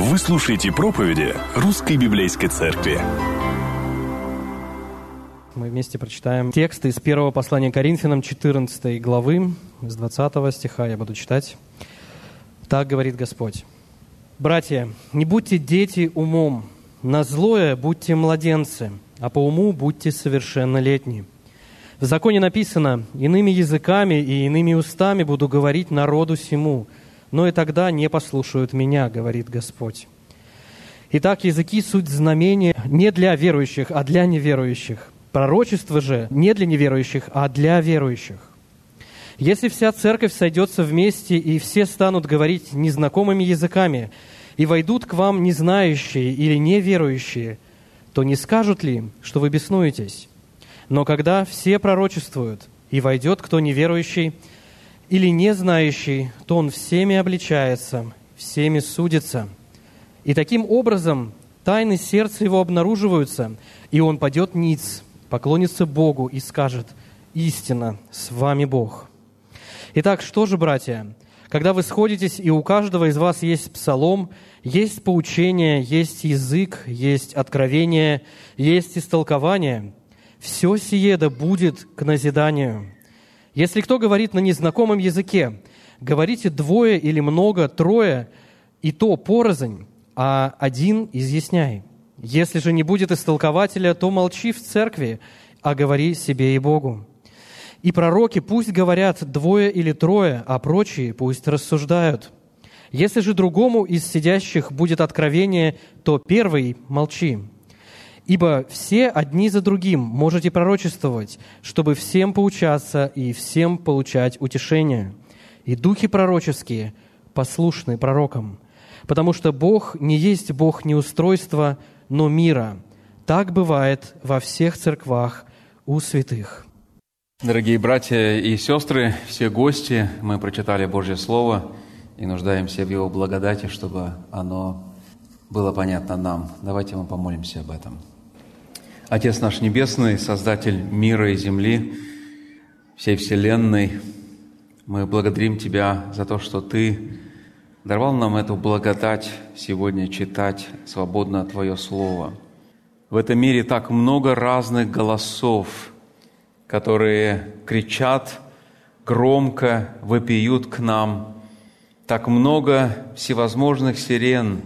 Вы слушаете проповеди Русской Библейской Церкви. Мы вместе прочитаем тексты из первого послания Коринфянам 14 главы, с 20 стиха я буду читать. Так говорит Господь. «Братья, не будьте дети умом, на злое будьте младенцы, а по уму будьте совершеннолетни». В законе написано, «Иными языками и иными устами буду говорить народу сему, но и тогда не послушают меня, говорит Господь». Итак, языки – суть знамения не для верующих, а для неверующих. Пророчество же не для неверующих, а для верующих. Если вся церковь сойдется вместе, и все станут говорить незнакомыми языками, и войдут к вам незнающие или неверующие, то не скажут ли, что вы беснуетесь? Но когда все пророчествуют, и войдет кто неверующий или не знающий, то он всеми обличается, всеми судится. И таким образом тайны сердца его обнаруживаются, и он падет ниц, поклонится Богу и скажет, «Истина, с вами Бог». Итак, что же, братья, когда вы сходитесь, и у каждого из вас есть псалом, есть поучение, есть язык, есть откровение, есть истолкование – все сие да будет к назиданию. Если кто говорит на незнакомом языке, говорите двое или много, трое, и то порознь, а один изъясняй. Если же не будет истолкователя, то молчи в церкви, а говори себе и Богу. И пророки пусть говорят двое или трое, а прочие пусть рассуждают. Если же другому из сидящих будет откровение, то первый молчи. Ибо все одни за другим можете пророчествовать, чтобы всем поучаться и всем получать утешение. И духи пророческие послушны пророкам, потому что Бог не есть Бог неустройства, но мира. Так бывает во всех церквах у святых. Дорогие братья и сестры, все гости, мы прочитали Божье Слово и нуждаемся в Его благодати, чтобы оно было понятно нам. Давайте мы помолимся об этом. Отец наш Небесный, Создатель мира и земли, всей Вселенной, мы благодарим Тебя за то, что Ты даровал нам эту благодать сегодня читать свободно Твое Слово. В этом мире так много разных голосов, которые кричат громко, вопиют к нам, так много всевозможных сирен,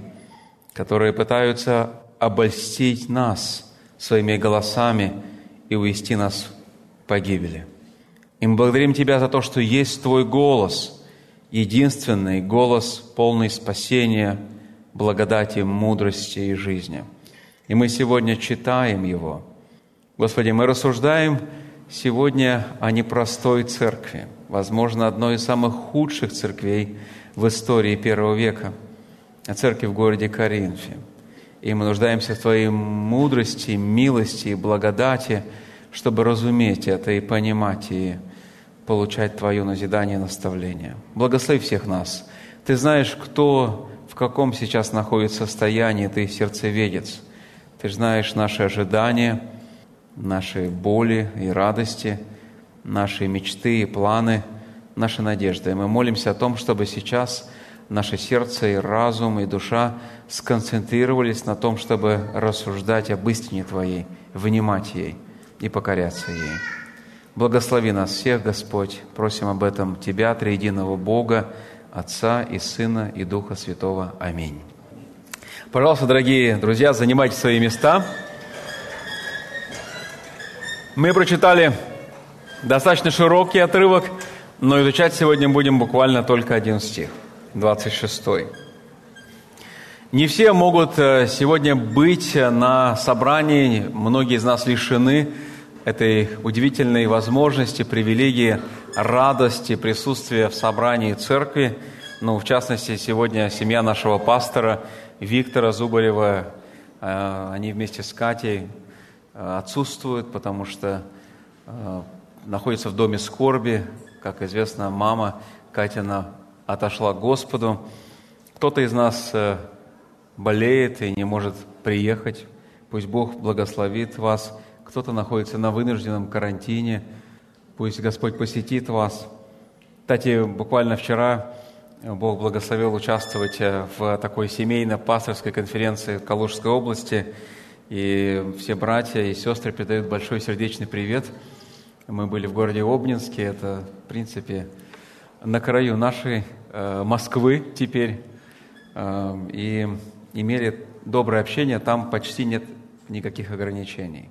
которые пытаются обольстить нас – своими голосами и увести нас в погибели. И мы благодарим Тебя за то, что есть Твой голос, единственный голос, полный спасения, благодати, мудрости и жизни. И мы сегодня читаем его. Господи, мы рассуждаем сегодня о непростой церкви, возможно, одной из самых худших церквей в истории первого века, о церкви в городе Коринфе – и мы нуждаемся в Твоей мудрости, милости и благодати, чтобы разуметь это и понимать, и получать Твое назидание и наставление. Благослови всех нас. Ты знаешь, кто в каком сейчас находится состоянии, Ты сердцеведец. Ты знаешь наши ожидания, наши боли и радости, наши мечты и планы, наши надежды. И мы молимся о том, чтобы сейчас – наше сердце и разум и душа сконцентрировались на том, чтобы рассуждать об истине Твоей, внимать ей и покоряться ей. Благослови нас всех, Господь. Просим об этом Тебя, Триединого Бога, Отца и Сына и Духа Святого. Аминь. Пожалуйста, дорогие друзья, занимайте свои места. Мы прочитали достаточно широкий отрывок, но изучать сегодня будем буквально только один стих. 26. Не все могут э, сегодня быть на собрании, многие из нас лишены этой удивительной возможности, привилегии, радости присутствия в собрании церкви. Ну, в частности, сегодня семья нашего пастора Виктора Зубарева, э, они вместе с Катей э, отсутствуют, потому что находятся в доме скорби. Как известно, мама Катина отошла к Господу. Кто-то из нас э, болеет и не может приехать. Пусть Бог благословит вас. Кто-то находится на вынужденном карантине. Пусть Господь посетит вас. Кстати, буквально вчера Бог благословил участвовать э, в такой семейно-пасторской конференции в Калужской области. И все братья и сестры передают большой сердечный привет. Мы были в городе Обнинске, это, в принципе, на краю нашей э, Москвы теперь. Э, и имели доброе общение, там почти нет никаких ограничений.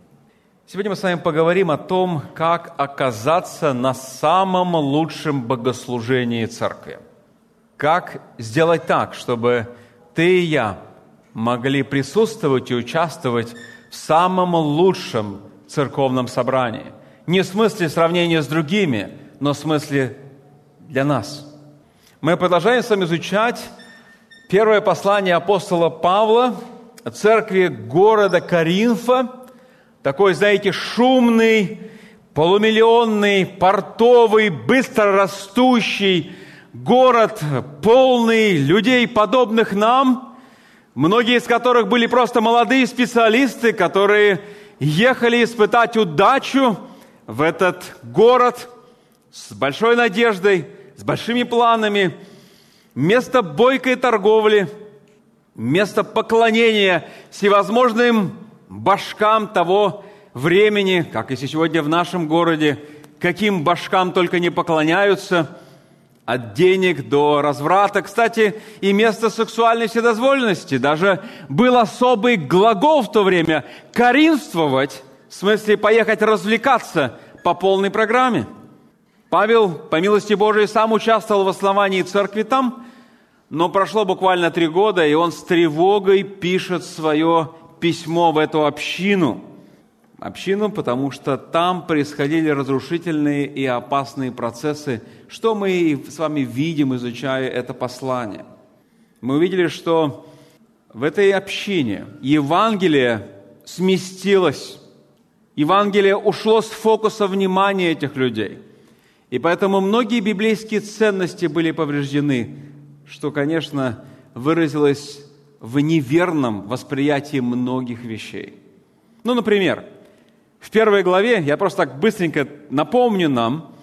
Сегодня мы с вами поговорим о том, как оказаться на самом лучшем богослужении церкви – как сделать так, чтобы ты и я могли присутствовать и участвовать в самом лучшем церковном собрании. Не в смысле сравнения с другими, но в смысле для нас. Мы продолжаем с вами изучать первое послание апостола Павла церкви города Каринфа, такой, знаете, шумный, полумиллионный, портовый, быстро растущий, город полный людей, подобных нам, многие из которых были просто молодые специалисты, которые ехали испытать удачу в этот город с большой надеждой, с большими планами, место бойкой торговли, место поклонения всевозможным башкам того времени, как и сегодня в нашем городе, каким башкам только не поклоняются – от денег до разврата. Кстати, и место сексуальной вседозволенности. Даже был особый глагол в то время – «каринствовать», в смысле поехать развлекаться по полной программе. Павел, по милости Божией, сам участвовал в основании церкви там, но прошло буквально три года, и он с тревогой пишет свое письмо в эту общину – общину, потому что там происходили разрушительные и опасные процессы, что мы с вами видим, изучая это послание. Мы увидели, что в этой общине Евангелие сместилось, Евангелие ушло с фокуса внимания этих людей. И поэтому многие библейские ценности были повреждены, что, конечно, выразилось в неверном восприятии многих вещей. Ну, например, в первой главе, я просто так быстренько напомню нам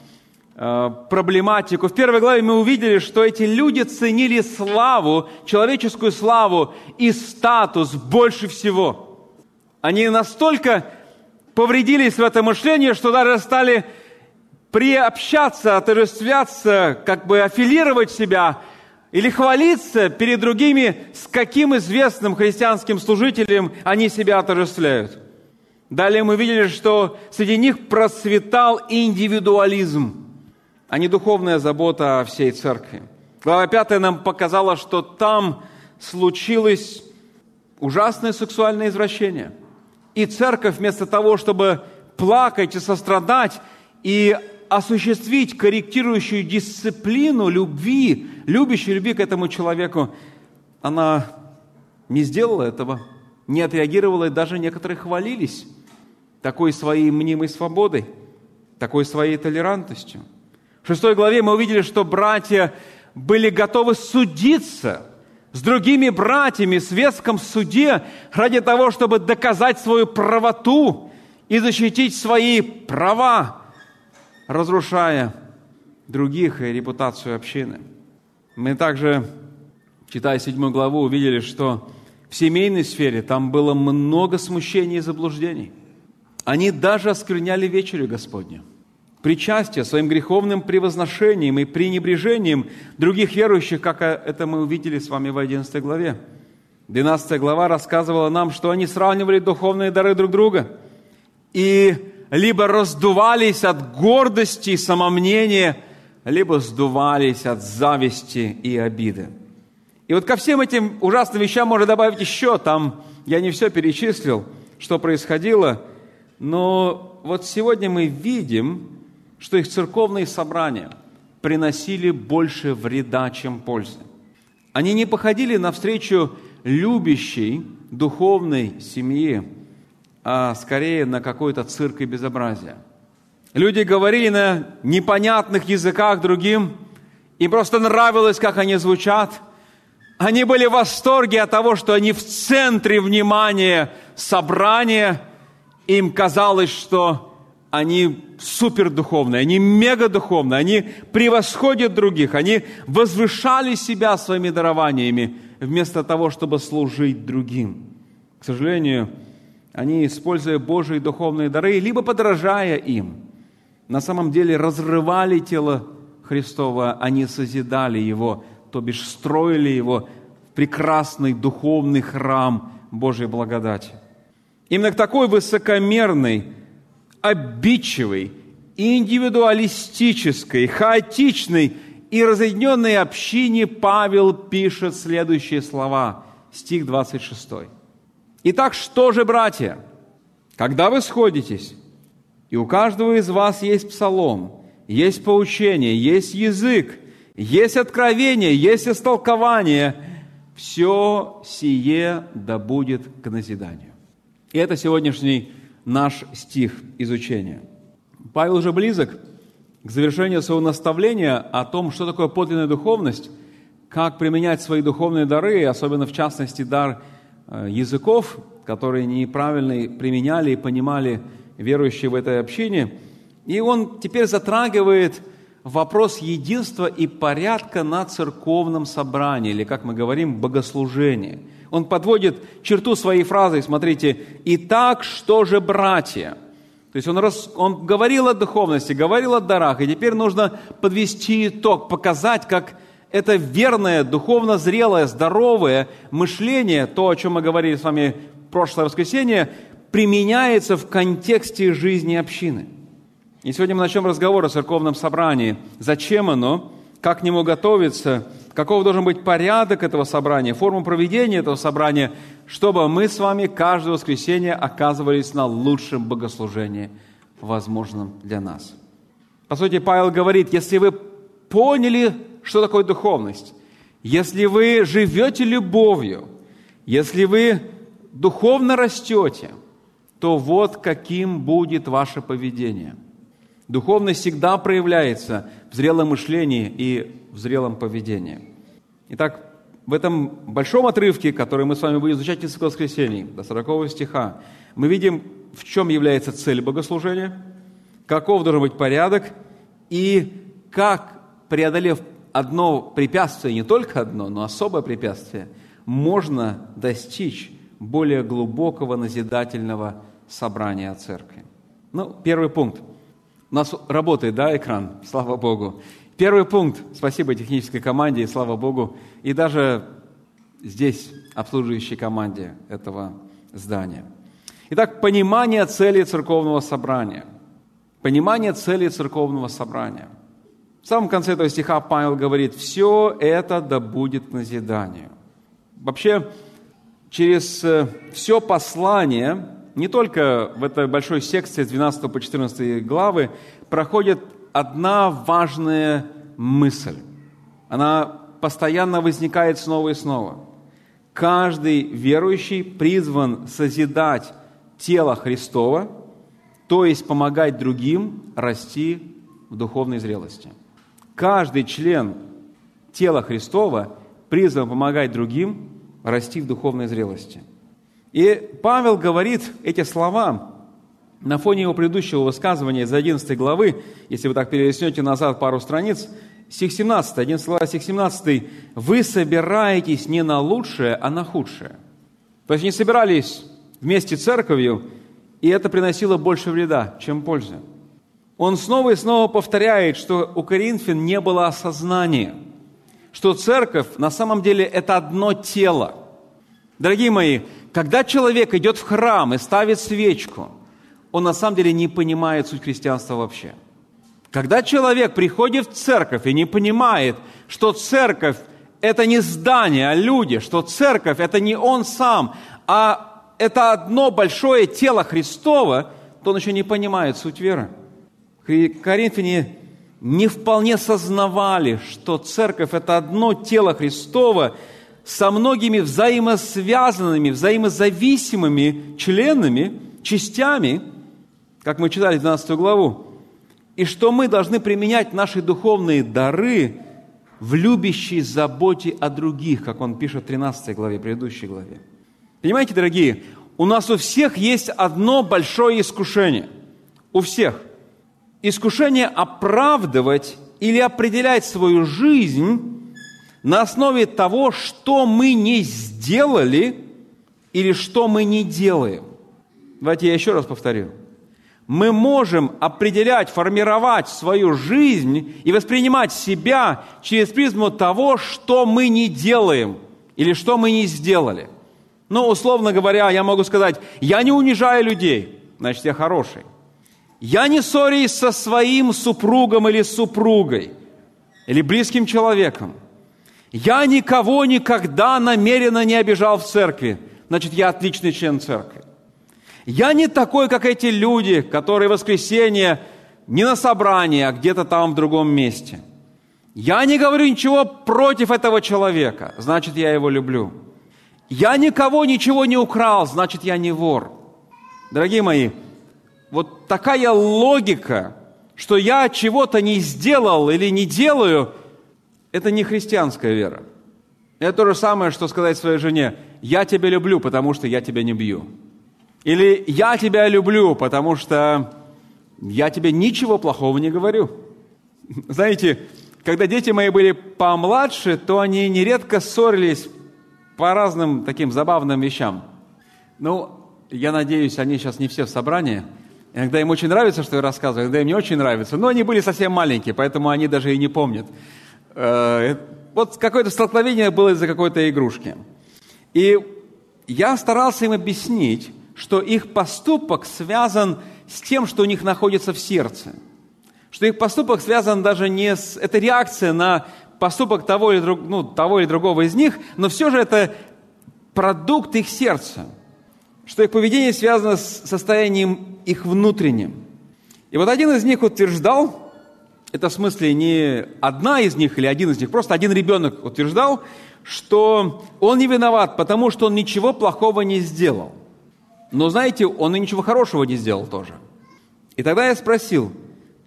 э, проблематику. В первой главе мы увидели, что эти люди ценили славу, человеческую славу и статус больше всего. Они настолько повредились в это мышление, что даже стали приобщаться, отождествляться, как бы аффилировать себя или хвалиться перед другими, с каким известным христианским служителем они себя отождествляют. Далее мы видели, что среди них процветал индивидуализм, а не духовная забота о всей церкви. Глава 5 нам показала, что там случилось ужасное сексуальное извращение. И церковь вместо того, чтобы плакать и сострадать и осуществить корректирующую дисциплину любви, любящей любви к этому человеку, она не сделала этого, не отреагировала, и даже некоторые хвалились такой своей мнимой свободой, такой своей толерантностью. В шестой главе мы увидели, что братья были готовы судиться с другими братьями в светском суде ради того, чтобы доказать свою правоту и защитить свои права, разрушая других и репутацию общины. Мы также, читая седьмую главу, увидели, что в семейной сфере там было много смущений и заблуждений. Они даже оскверняли вечерю Господню. Причастие своим греховным превозношением и пренебрежением других верующих, как это мы увидели с вами в 11 главе. 12 глава рассказывала нам, что они сравнивали духовные дары друг друга и либо раздувались от гордости и самомнения, либо сдувались от зависти и обиды. И вот ко всем этим ужасным вещам можно добавить еще, там я не все перечислил, что происходило – но вот сегодня мы видим, что их церковные собрания приносили больше вреда, чем пользы. Они не походили навстречу любящей духовной семье, а скорее на какой-то цирк и безобразие. Люди говорили на непонятных языках другим, им просто нравилось, как они звучат. Они были в восторге от того, что они в центре внимания собрания – им казалось, что они супердуховные, они мегадуховные, они превосходят других, они возвышали себя своими дарованиями вместо того, чтобы служить другим. К сожалению, они, используя Божьи духовные дары, либо подражая им, на самом деле разрывали тело Христова, они созидали его, то бишь строили его в прекрасный духовный храм Божьей благодати. Именно к такой высокомерной, обидчивой, индивидуалистической, хаотичной и разъединенной общине Павел пишет следующие слова, стих 26. Итак, что же, братья, когда вы сходитесь, и у каждого из вас есть псалом, есть поучение, есть язык, есть откровение, есть истолкование, все сие да будет к назиданию. И это сегодняшний наш стих изучения. Павел уже близок к завершению своего наставления о том, что такое подлинная духовность, как применять свои духовные дары, особенно в частности дар языков, которые неправильно применяли и понимали верующие в этой общине. И он теперь затрагивает вопрос единства и порядка на церковном собрании, или, как мы говорим, богослужении. Он подводит черту своей фразой, смотрите, «Итак, что же, братья?» То есть он, рас, он говорил о духовности, говорил о дарах, и теперь нужно подвести итог, показать, как это верное, духовно зрелое, здоровое мышление, то, о чем мы говорили с вами в прошлое воскресенье, применяется в контексте жизни общины. И сегодня мы начнем разговор о церковном собрании. Зачем оно? Как к нему готовиться? Каков должен быть порядок этого собрания, форма проведения этого собрания, чтобы мы с вами каждое воскресенье оказывались на лучшем богослужении, возможном для нас. По сути, Павел говорит, если вы поняли, что такое духовность, если вы живете любовью, если вы духовно растете, то вот каким будет ваше поведение. Духовность всегда проявляется в зрелом мышлении и в зрелом поведении. Итак, в этом большом отрывке, который мы с вами будем изучать несколько воскресений, до 40 стиха, мы видим, в чем является цель богослужения, каков должен быть порядок и как, преодолев одно препятствие, не только одно, но особое препятствие, можно достичь более глубокого назидательного собрания церкви. Ну, первый пункт. У нас работает, да, экран? Слава Богу. Первый пункт. Спасибо технической команде, и слава Богу. И даже здесь, обслуживающей команде этого здания. Итак, понимание цели церковного собрания. Понимание цели церковного собрания. В самом конце этого стиха Павел говорит, все это да будет к назиданию. Вообще, через э, все послание, не только в этой большой секции с 12 по 14 главы, проходит одна важная мысль. Она постоянно возникает снова и снова. Каждый верующий призван созидать тело Христова, то есть помогать другим расти в духовной зрелости. Каждый член тела Христова призван помогать другим расти в духовной зрелости. И Павел говорит эти слова на фоне его предыдущего высказывания из 11 главы, если вы так перелистнете назад пару страниц, стих 17, 11 глава, стих 17, «Вы собираетесь не на лучшее, а на худшее». То есть не собирались вместе церковью, и это приносило больше вреда, чем пользы. Он снова и снова повторяет, что у Коринфян не было осознания – что церковь на самом деле это одно тело. Дорогие мои, когда человек идет в храм и ставит свечку, он на самом деле не понимает суть христианства вообще. Когда человек приходит в церковь и не понимает, что церковь – это не здание, а люди, что церковь – это не он сам, а это одно большое тело Христова, то он еще не понимает суть веры. Коринфяне не вполне сознавали, что церковь – это одно тело Христово со многими взаимосвязанными, взаимозависимыми членами, частями, как мы читали 12 главу, и что мы должны применять наши духовные дары в любящей заботе о других, как он пишет в 13 главе, предыдущей главе. Понимаете, дорогие, у нас у всех есть одно большое искушение. У всех. Искушение оправдывать или определять свою жизнь на основе того, что мы не сделали или что мы не делаем. Давайте я еще раз повторю. Мы можем определять, формировать свою жизнь и воспринимать себя через призму того, что мы не делаем или что мы не сделали. Ну, условно говоря, я могу сказать, я не унижаю людей, значит, я хороший. Я не ссорюсь со своим супругом или супругой, или близким человеком. Я никого никогда намеренно не обижал в церкви, значит, я отличный член церкви. Я не такой, как эти люди, которые в воскресенье не на собрании, а где-то там в другом месте. Я не говорю ничего против этого человека, значит, я его люблю. Я никого ничего не украл, значит, я не вор. Дорогие мои, вот такая логика, что я чего-то не сделал или не делаю, это не христианская вера. Это то же самое, что сказать своей жене, я тебя люблю, потому что я тебя не бью. Или «я тебя люблю, потому что я тебе ничего плохого не говорю». Знаете, когда дети мои были помладше, то они нередко ссорились по разным таким забавным вещам. Ну, я надеюсь, они сейчас не все в собрании. Иногда им очень нравится, что я рассказываю, иногда им не очень нравится. Но они были совсем маленькие, поэтому они даже и не помнят. Э, вот какое-то столкновение было из-за какой-то игрушки. И я старался им объяснить, что их поступок связан с тем, что у них находится в сердце. Что их поступок связан даже не с... Это реакция на поступок того или, друг, ну, того или другого из них, но все же это продукт их сердца. Что их поведение связано с состоянием их внутренним. И вот один из них утверждал, это в смысле не одна из них или один из них, просто один ребенок утверждал, что он не виноват, потому что он ничего плохого не сделал – но знаете, он и ничего хорошего не сделал тоже. И тогда я спросил,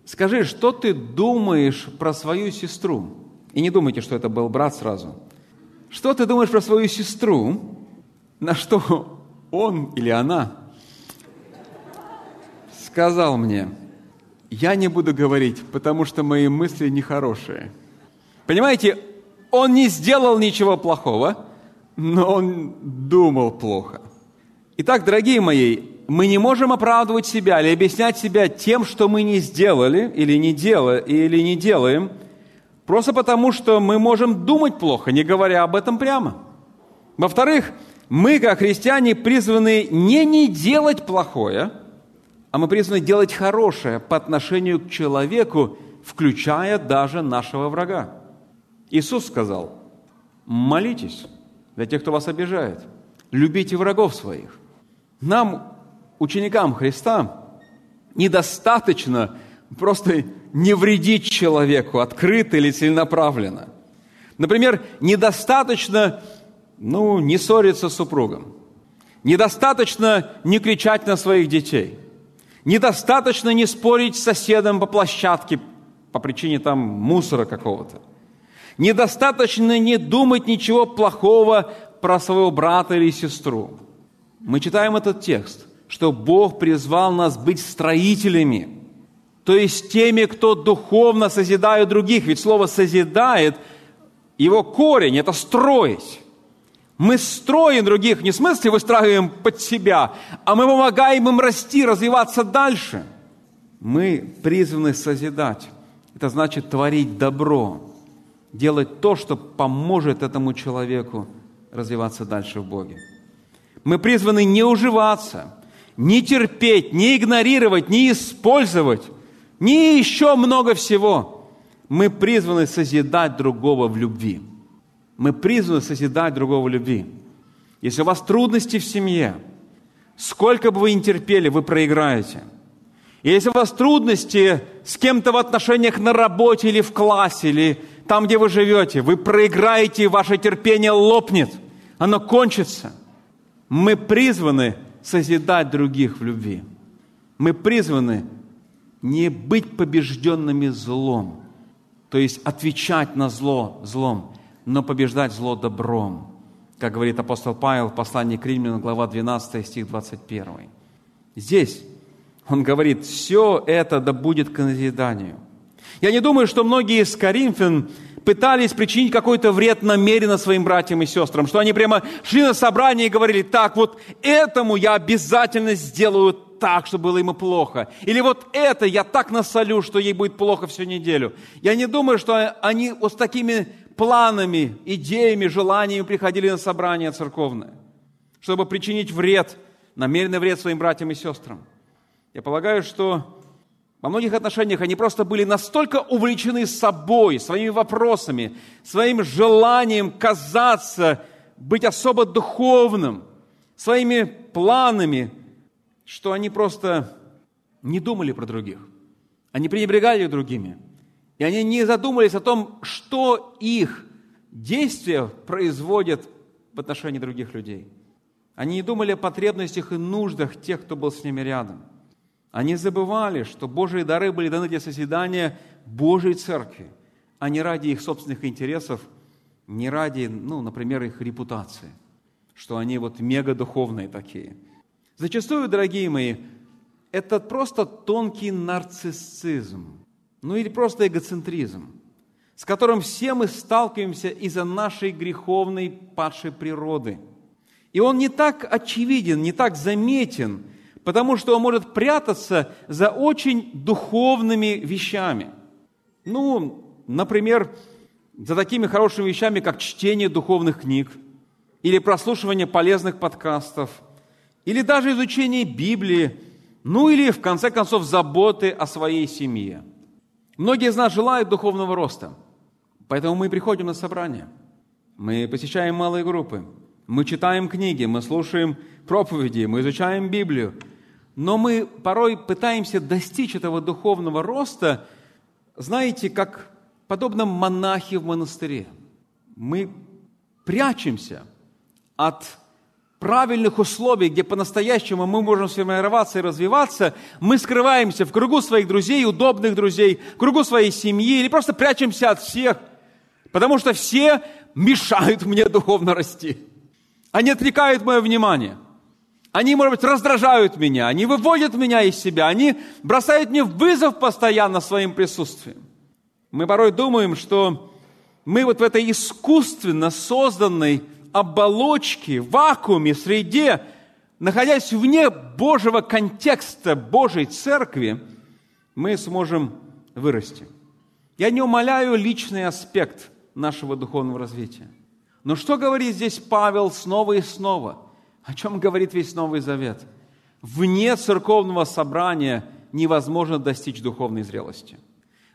скажи, что ты думаешь про свою сестру? И не думайте, что это был брат сразу. Что ты думаешь про свою сестру? На что он или она сказал мне, я не буду говорить, потому что мои мысли нехорошие. Понимаете, он не сделал ничего плохого, но он думал плохо. Итак, дорогие мои, мы не можем оправдывать себя или объяснять себя тем, что мы не сделали или не, дела, или не делаем, просто потому, что мы можем думать плохо, не говоря об этом прямо. Во-вторых, мы, как христиане, призваны не не делать плохое, а мы призваны делать хорошее по отношению к человеку, включая даже нашего врага. Иисус сказал, молитесь для тех, кто вас обижает, любите врагов своих. Нам, ученикам Христа, недостаточно просто не вредить человеку открыто или целенаправленно. Например, недостаточно ну, не ссориться с супругом. Недостаточно не кричать на своих детей. Недостаточно не спорить с соседом по площадке по причине там мусора какого-то. Недостаточно не думать ничего плохого про своего брата или сестру мы читаем этот текст, что Бог призвал нас быть строителями, то есть теми, кто духовно созидает других. Ведь слово «созидает», его корень – это «строить». Мы строим других, не в смысле выстраиваем под себя, а мы помогаем им расти, развиваться дальше. Мы призваны созидать. Это значит творить добро, делать то, что поможет этому человеку развиваться дальше в Боге. Мы призваны не уживаться, не терпеть, не игнорировать, не использовать, не еще много всего. Мы призваны созидать другого в любви. Мы призваны созидать другого любви. Если у вас трудности в семье, сколько бы вы ни терпели, вы проиграете. И если у вас трудности с кем-то в отношениях на работе или в классе, или там, где вы живете, вы проиграете, и ваше терпение лопнет, оно кончится – мы призваны созидать других в любви. Мы призваны не быть побежденными злом, то есть отвечать на зло злом, но побеждать зло добром. Как говорит апостол Павел в послании к Римлянам, глава 12, стих 21. Здесь Он говорит, все это да будет к назиданию. Я не думаю, что многие из Коринфян пытались причинить какой-то вред намеренно своим братьям и сестрам, что они прямо шли на собрание и говорили, так, вот этому я обязательно сделаю так, чтобы было ему плохо. Или вот это я так насолю, что ей будет плохо всю неделю. Я не думаю, что они вот с такими планами, идеями, желаниями приходили на собрание церковное, чтобы причинить вред, намеренный вред своим братьям и сестрам. Я полагаю, что во многих отношениях они просто были настолько увлечены собой, своими вопросами, своим желанием казаться, быть особо духовным, своими планами, что они просто не думали про других. Они пренебрегали другими. И они не задумались о том, что их действия производят в отношении других людей. Они не думали о потребностях и нуждах тех, кто был с ними рядом. Они забывали, что Божьи дары были даны для созидания Божьей Церкви, а не ради их собственных интересов, не ради, ну, например, их репутации, что они вот мега духовные такие. Зачастую, дорогие мои, это просто тонкий нарциссизм, ну или просто эгоцентризм, с которым все мы сталкиваемся из-за нашей греховной падшей природы. И он не так очевиден, не так заметен – потому что он может прятаться за очень духовными вещами. Ну, например, за такими хорошими вещами, как чтение духовных книг, или прослушивание полезных подкастов, или даже изучение Библии, ну или, в конце концов, заботы о своей семье. Многие из нас желают духовного роста, поэтому мы приходим на собрания, мы посещаем малые группы, мы читаем книги, мы слушаем проповеди, мы изучаем Библию – но мы порой пытаемся достичь этого духовного роста, знаете, как подобно монахи в монастыре. Мы прячемся от правильных условий, где по-настоящему мы можем сформироваться и развиваться, мы скрываемся в кругу своих друзей, удобных друзей, в кругу своей семьи, или просто прячемся от всех, потому что все мешают мне духовно расти. Они отвлекают мое внимание – они, может быть, раздражают меня, они выводят меня из себя, они бросают мне вызов постоянно своим присутствием. Мы порой думаем, что мы вот в этой искусственно созданной оболочке, вакууме, среде, находясь вне Божьего контекста Божьей Церкви, мы сможем вырасти. Я не умоляю личный аспект нашего духовного развития. Но что говорит здесь Павел снова и снова – о чем говорит весь Новый Завет? Вне церковного собрания невозможно достичь духовной зрелости.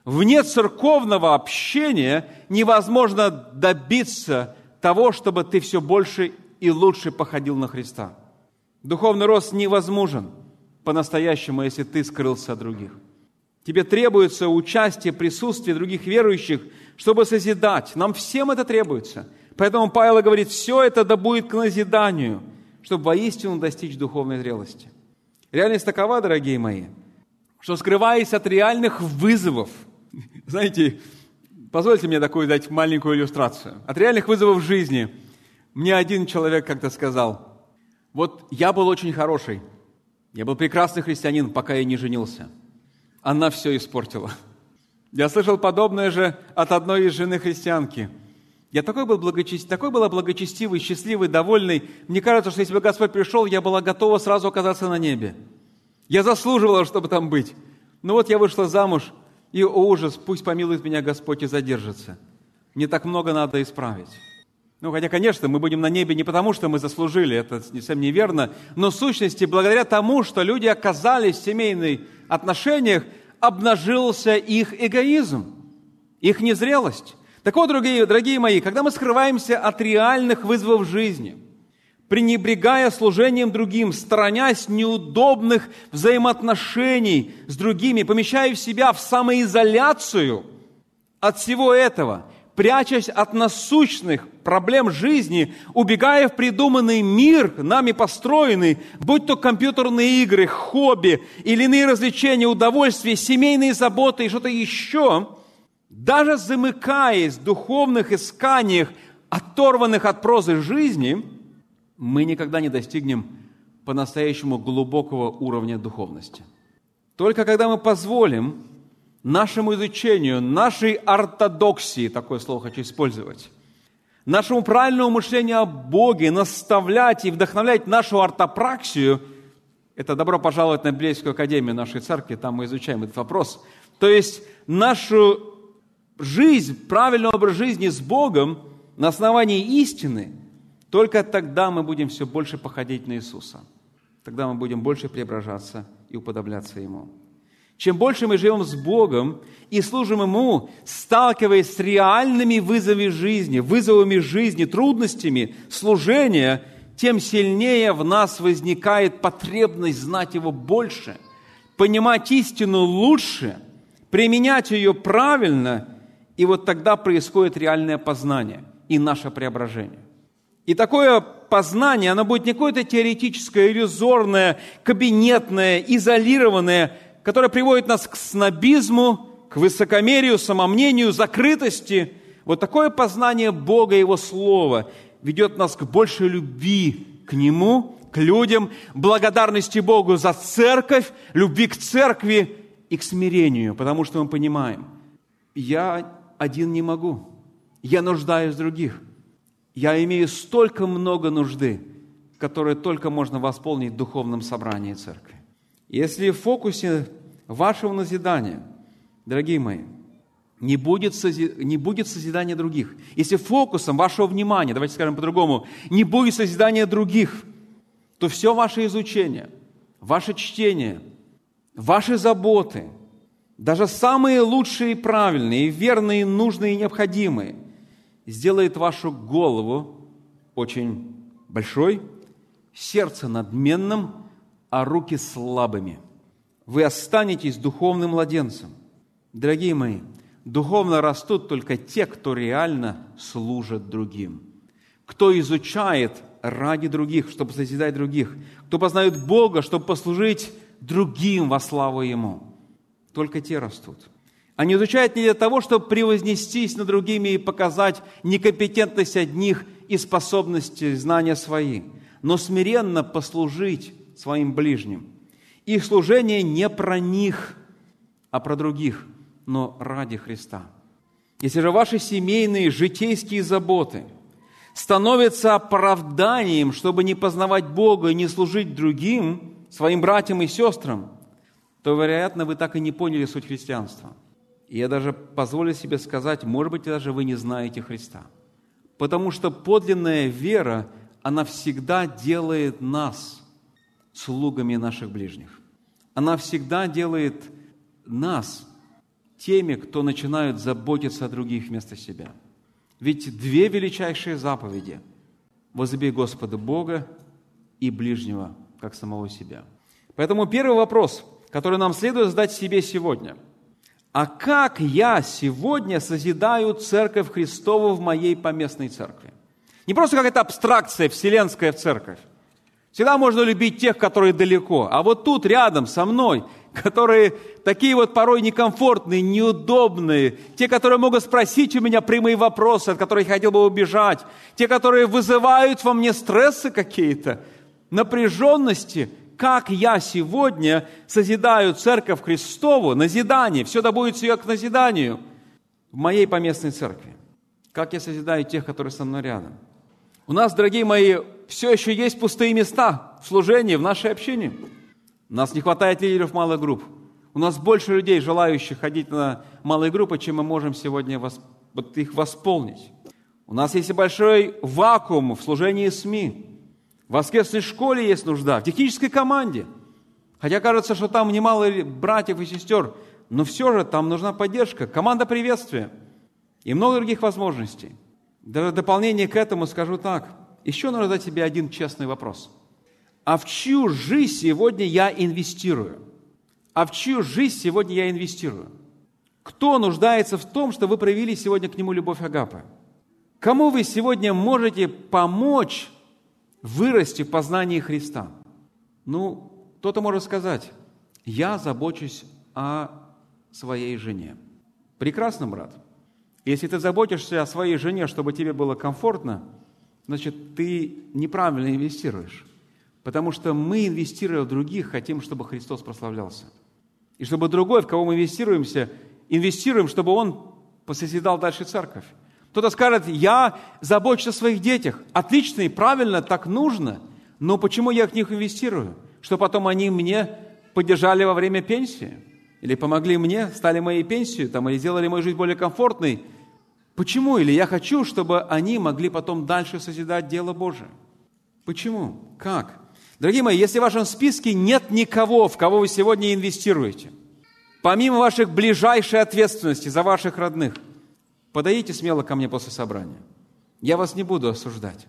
Вне церковного общения невозможно добиться того, чтобы ты все больше и лучше походил на Христа. Духовный рост невозможен по-настоящему, если ты скрылся от других. Тебе требуется участие, присутствие других верующих, чтобы созидать. Нам всем это требуется. Поэтому Павел говорит, все это да будет к назиданию – чтобы воистину достичь духовной зрелости. Реальность такова, дорогие мои, что скрываясь от реальных вызовов, знаете, позвольте мне такую дать маленькую иллюстрацию. От реальных вызовов жизни мне один человек как-то сказал, вот я был очень хороший, я был прекрасный христианин, пока я не женился. Она все испортила. Я слышал подобное же от одной из жены христианки – я такой был, благочест... такой была благочестивый, счастливый, довольный. Мне кажется, что если бы Господь пришел, я была готова сразу оказаться на небе. Я заслуживала, чтобы там быть. Но вот я вышла замуж, и, о ужас, пусть помилует меня Господь и задержится. Мне так много надо исправить. Ну, хотя, конечно, мы будем на небе не потому, что мы заслужили, это совсем неверно, но в сущности, благодаря тому, что люди оказались в семейных отношениях, обнажился их эгоизм, их незрелость. Так вот, дорогие, дорогие мои, когда мы скрываемся от реальных вызовов жизни, пренебрегая служением другим, сторонясь неудобных взаимоотношений с другими, помещая себя в самоизоляцию от всего этого, прячась от насущных проблем жизни, убегая в придуманный мир, нами построенный, будь то компьютерные игры, хобби или иные развлечения, удовольствия, семейные заботы и что-то еще – даже замыкаясь в духовных исканиях, оторванных от прозы жизни, мы никогда не достигнем по-настоящему глубокого уровня духовности. Только когда мы позволим нашему изучению, нашей ортодоксии, такое слово хочу использовать, нашему правильному мышлению о Боге, наставлять и вдохновлять нашу ортопраксию, это добро пожаловать на Библейскую академию нашей церкви, там мы изучаем этот вопрос. То есть нашу жизнь, правильный образ жизни с Богом на основании истины, только тогда мы будем все больше походить на Иисуса. Тогда мы будем больше преображаться и уподобляться Ему. Чем больше мы живем с Богом и служим Ему, сталкиваясь с реальными вызовами жизни, вызовами жизни, трудностями служения, тем сильнее в нас возникает потребность знать Его больше, понимать истину лучше, применять ее правильно, и вот тогда происходит реальное познание и наше преображение. И такое познание, оно будет не какое-то теоретическое, иллюзорное, кабинетное, изолированное – которая приводит нас к снобизму, к высокомерию, самомнению, закрытости. Вот такое познание Бога и Его Слова ведет нас к большей любви к Нему, к людям, благодарности Богу за церковь, любви к церкви и к смирению, потому что мы понимаем, я один не могу, я нуждаюсь в других, я имею столько много нужды, которые только можно восполнить в духовном собрании церкви. Если в фокусе вашего назидания, дорогие мои, не будет, сози... не будет созидания других. Если фокусом вашего внимания, давайте скажем по-другому, не будет созидания других, то все ваше изучение, ваше чтение, ваши заботы, даже самые лучшие правильные, верные, нужные, и необходимые, сделает вашу голову очень большой, сердце надменным, а руки слабыми. Вы останетесь духовным младенцем. Дорогие мои, духовно растут только те, кто реально служит другим. Кто изучает ради других, чтобы созидать других. Кто познает Бога, чтобы послужить другим во славу Ему. Только те растут. Они изучают не для того, чтобы превознестись над другими и показать некомпетентность одних и способности, знания свои, но смиренно послужить своим ближним. Их служение не про них, а про других, но ради Христа. Если же ваши семейные, житейские заботы становятся оправданием, чтобы не познавать Бога и не служить другим, своим братьям и сестрам, то, вероятно, вы так и не поняли суть христианства. И я даже позволю себе сказать, может быть, даже вы не знаете Христа. Потому что подлинная вера, она всегда делает нас – слугами наших ближних. Она всегда делает нас теми, кто начинают заботиться о других вместо себя. Ведь две величайшие заповеди – возлюби Господа Бога и ближнего, как самого себя. Поэтому первый вопрос, который нам следует задать себе сегодня – а как я сегодня созидаю церковь Христову в моей поместной церкви? Не просто какая-то абстракция вселенская церковь, Всегда можно любить тех, которые далеко. А вот тут, рядом, со мной, которые такие вот порой некомфортные, неудобные, те, которые могут спросить у меня прямые вопросы, от которых я хотел бы убежать, те, которые вызывают во мне стрессы какие-то, напряженности, как я сегодня созидаю церковь Христову, назидание, все да будет все к назиданию в моей поместной церкви. Как я созидаю тех, которые со мной рядом. У нас, дорогие мои, все еще есть пустые места в служении, в нашей общине. У нас не хватает лидеров малых групп. У нас больше людей, желающих ходить на малые группы, чем мы можем сегодня их восполнить. У нас есть и большой вакуум в служении СМИ. В воскресной школе есть нужда, в технической команде. Хотя кажется, что там немало братьев и сестер, но все же там нужна поддержка, команда приветствия и много других возможностей. В дополнение к этому скажу так – еще нужно задать себе один честный вопрос. А в чью жизнь сегодня я инвестирую? А в чью жизнь сегодня я инвестирую? Кто нуждается в том, что вы проявили сегодня к нему любовь Агапы? Кому вы сегодня можете помочь вырасти в познании Христа? Ну, кто-то может сказать, я забочусь о своей жене. Прекрасно, брат. Если ты заботишься о своей жене, чтобы тебе было комфортно – значит, ты неправильно инвестируешь. Потому что мы, инвестируя в других, хотим, чтобы Христос прославлялся. И чтобы другой, в кого мы инвестируемся, инвестируем, чтобы он посозидал дальше церковь. Кто-то скажет, я забочусь о своих детях. Отлично и правильно, так нужно. Но почему я в них инвестирую? Что потом они мне поддержали во время пенсии? Или помогли мне, стали моей пенсией, там, или сделали мою жизнь более комфортной? Почему? Или я хочу, чтобы они могли потом дальше созидать дело Божие. Почему? Как? Дорогие мои, если в вашем списке нет никого, в кого вы сегодня инвестируете, помимо ваших ближайшей ответственности за ваших родных, подойдите смело ко мне после собрания. Я вас не буду осуждать,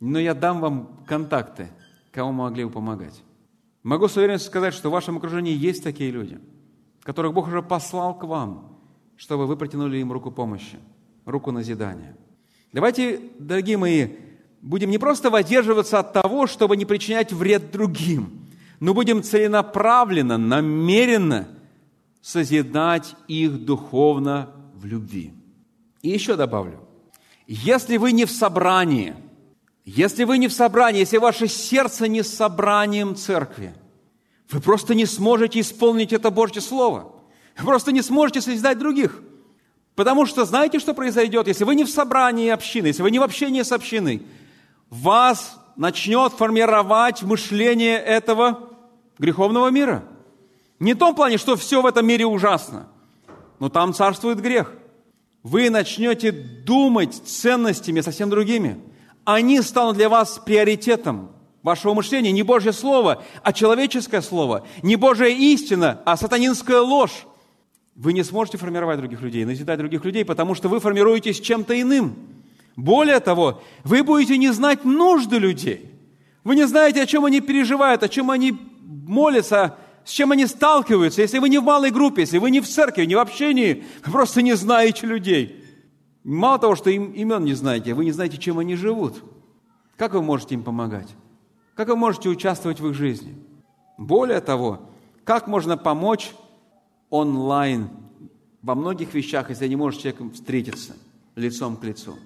но я дам вам контакты, кому могли бы помогать. Могу с уверенностью сказать, что в вашем окружении есть такие люди, которых Бог уже послал к вам, чтобы вы протянули им руку помощи, руку назидания. Давайте, дорогие мои, будем не просто воздерживаться от того, чтобы не причинять вред другим, но будем целенаправленно, намеренно созидать их духовно в любви. И еще добавлю, если вы не в собрании, если вы не в собрании, если ваше сердце не с собранием церкви, вы просто не сможете исполнить это Божье Слово. Вы просто не сможете созидать других. Потому что знаете, что произойдет, если вы не в собрании общины, если вы не в общении с общиной – вас начнет формировать мышление этого греховного мира. Не в том плане, что все в этом мире ужасно, но там царствует грех. Вы начнете думать ценностями совсем другими. Они станут для вас приоритетом вашего мышления. Не Божье Слово, а человеческое Слово. Не Божья истина, а сатанинская ложь. Вы не сможете формировать других людей, назидать других людей, потому что вы формируетесь чем-то иным – более того, вы будете не знать нужды людей. Вы не знаете, о чем они переживают, о чем они молятся, с чем они сталкиваются. Если вы не в малой группе, если вы не в церкви, не в общении, вы просто не знаете людей. Мало того, что им имен не знаете, вы не знаете, чем они живут. Как вы можете им помогать? Как вы можете участвовать в их жизни? Более того, как можно помочь онлайн во многих вещах, если не можешь с человеком встретиться лицом к лицу?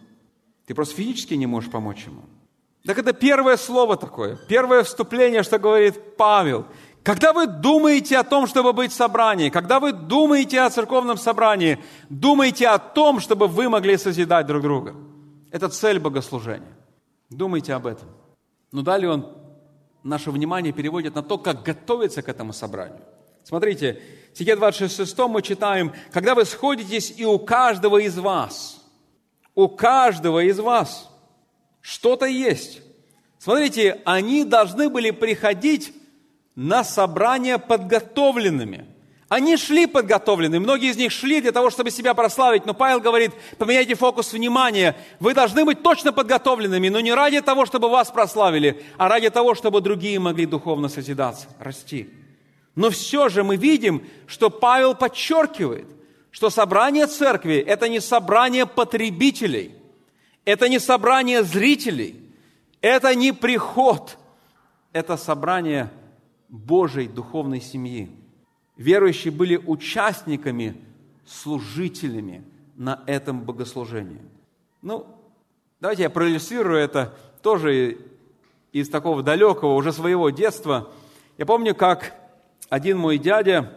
Ты просто физически не можешь помочь ему. Так это первое слово такое, первое вступление, что говорит Павел. Когда вы думаете о том, чтобы быть в собрании, когда вы думаете о церковном собрании, думайте о том, чтобы вы могли созидать друг друга. Это цель богослужения. Думайте об этом. Но далее он наше внимание переводит на то, как готовиться к этому собранию. Смотрите, в стихе 26 мы читаем, «Когда вы сходитесь, и у каждого из вас – у каждого из вас что-то есть. Смотрите, они должны были приходить на собрания подготовленными. Они шли подготовленные, многие из них шли для того, чтобы себя прославить, но Павел говорит, поменяйте фокус внимания, вы должны быть точно подготовленными, но не ради того, чтобы вас прославили, а ради того, чтобы другие могли духовно созидаться, расти. Но все же мы видим, что Павел подчеркивает – что собрание церкви – это не собрание потребителей, это не собрание зрителей, это не приход, это собрание Божьей духовной семьи. Верующие были участниками, служителями на этом богослужении. Ну, давайте я проиллюстрирую это тоже из такого далекого, уже своего детства. Я помню, как один мой дядя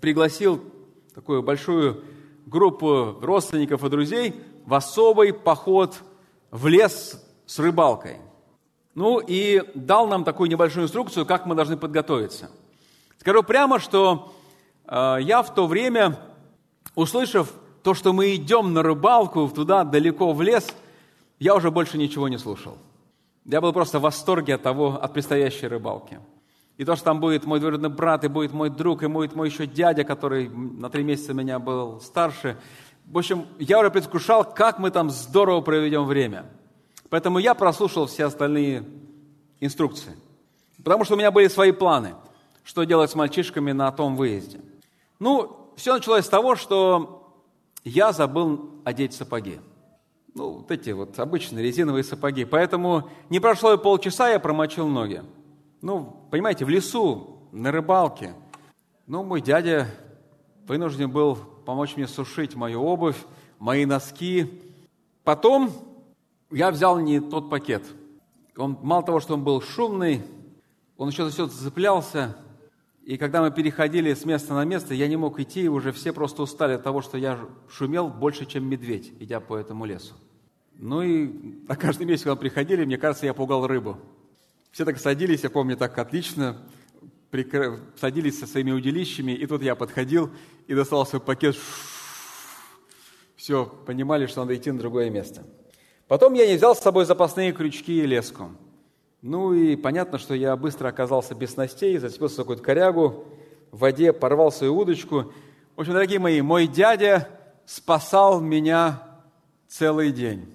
пригласил такую большую группу родственников и друзей в особый поход в лес с рыбалкой. Ну и дал нам такую небольшую инструкцию, как мы должны подготовиться. Скажу прямо, что э, я в то время, услышав то, что мы идем на рыбалку туда, далеко в лес, я уже больше ничего не слушал. Я был просто в восторге от того, от предстоящей рыбалки. И то, что там будет мой двоюродный брат, и будет мой друг, и будет мой еще дядя, который на три месяца меня был старше. В общем, я уже предвкушал, как мы там здорово проведем время. Поэтому я прослушал все остальные инструкции. Потому что у меня были свои планы, что делать с мальчишками на том выезде. Ну, все началось с того, что я забыл одеть сапоги. Ну, вот эти вот обычные резиновые сапоги. Поэтому не прошло и полчаса, я промочил ноги. Ну, понимаете, в лесу, на рыбалке. Ну, мой дядя вынужден был помочь мне сушить мою обувь, мои носки. Потом я взял не тот пакет. Он, мало того, что он был шумный, он еще за все зацеплялся. И когда мы переходили с места на место, я не мог идти, и уже все просто устали от того, что я шумел больше, чем медведь, идя по этому лесу. Ну и на каждый месяц, когда приходили, мне кажется, я пугал рыбу. Все так садились, я помню, так отлично, прикр... садились со своими удилищами, и тут я подходил и достал свой пакет. Все, понимали, что надо идти на другое место. Потом я не взял с собой запасные крючки и леску. Ну и понятно, что я быстро оказался без снастей, зацепился за какую-то корягу, в воде порвал свою удочку. В общем, дорогие мои, мой дядя спасал меня целый день.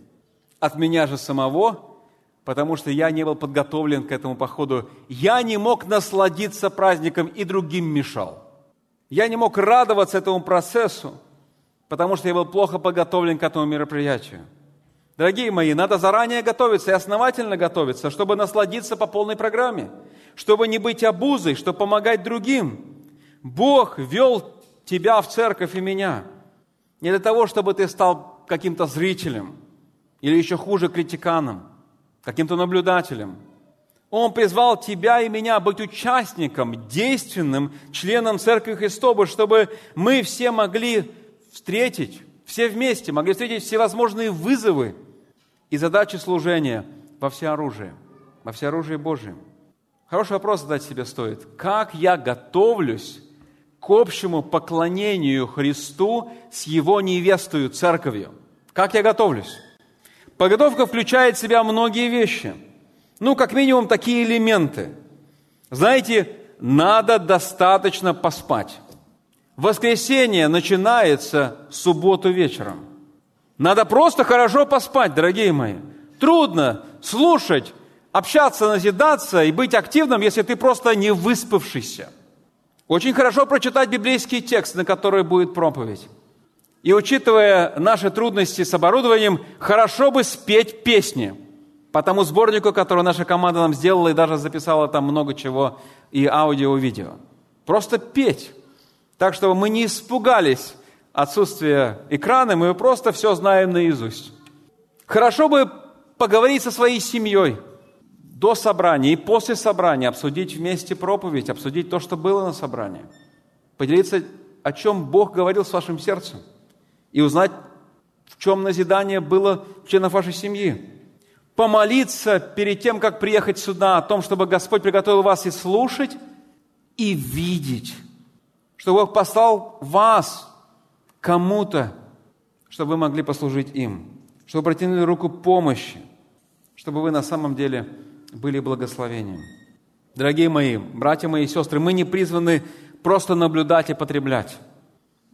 От меня же самого, потому что я не был подготовлен к этому походу. Я не мог насладиться праздником и другим мешал. Я не мог радоваться этому процессу, потому что я был плохо подготовлен к этому мероприятию. Дорогие мои, надо заранее готовиться и основательно готовиться, чтобы насладиться по полной программе, чтобы не быть обузой, чтобы помогать другим. Бог вел тебя в церковь и меня не для того, чтобы ты стал каким-то зрителем или еще хуже критиканом, каким-то наблюдателем. Он призвал тебя и меня быть участником, действенным членом Церкви Христовой, чтобы мы все могли встретить, все вместе могли встретить всевозможные вызовы – и задачи служения во всеоружии, во всеоружии Божьем. Хороший вопрос задать себе стоит. Как я готовлюсь к общему поклонению Христу с Его невестою, церковью? Как я готовлюсь? Подготовка включает в себя многие вещи. Ну, как минимум, такие элементы. Знаете, надо достаточно поспать. Воскресенье начинается в субботу вечером. Надо просто хорошо поспать, дорогие мои. Трудно слушать, общаться, назидаться и быть активным, если ты просто не выспавшийся. Очень хорошо прочитать библейский текст, на который будет проповедь. И учитывая наши трудности с оборудованием, хорошо бы спеть песни по тому сборнику, который наша команда нам сделала и даже записала там много чего и аудио, и видео. Просто петь. Так, чтобы мы не испугались отсутствие экрана, мы просто все знаем наизусть. Хорошо бы поговорить со своей семьей до собрания и после собрания, обсудить вместе проповедь, обсудить то, что было на собрании, поделиться, о чем Бог говорил с вашим сердцем, и узнать, в чем назидание было членов вашей семьи. Помолиться перед тем, как приехать сюда, о том, чтобы Господь приготовил вас и слушать, и видеть, чтобы Бог послал вас кому-то, чтобы вы могли послужить им, чтобы протянули руку помощи, чтобы вы на самом деле были благословением. Дорогие мои, братья мои и сестры, мы не призваны просто наблюдать и потреблять.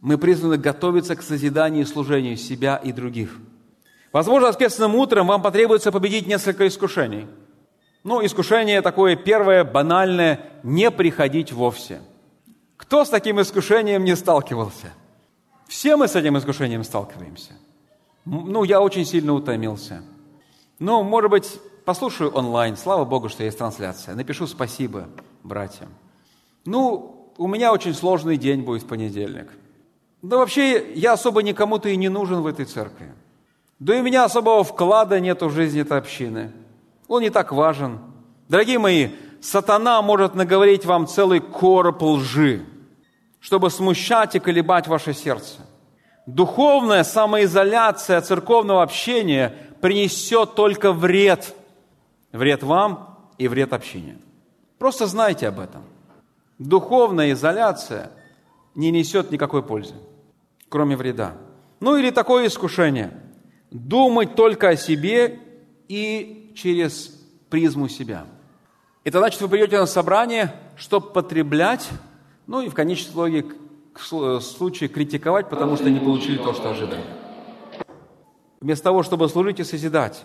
Мы призваны готовиться к созиданию и служению себя и других. Возможно, воскресным утром вам потребуется победить несколько искушений. Ну, искушение такое первое, банальное – не приходить вовсе. Кто с таким искушением не сталкивался – все мы с этим искушением сталкиваемся. Ну, я очень сильно утомился. Ну, может быть, послушаю онлайн. Слава Богу, что есть трансляция. Напишу спасибо братьям. Ну, у меня очень сложный день будет в понедельник. Да вообще, я особо никому-то и не нужен в этой церкви. Да и у меня особого вклада нет в жизнь этой общины. Он не так важен. Дорогие мои, сатана может наговорить вам целый короб лжи чтобы смущать и колебать ваше сердце. Духовная самоизоляция церковного общения принесет только вред. Вред вам и вред общине. Просто знайте об этом. Духовная изоляция не несет никакой пользы, кроме вреда. Ну или такое искушение. Думать только о себе и через призму себя. Это значит, вы придете на собрание, чтобы потреблять ну и в конечном итоге, в случае критиковать, потому что не получили то, что ожидали. Вместо того, чтобы служить и созидать.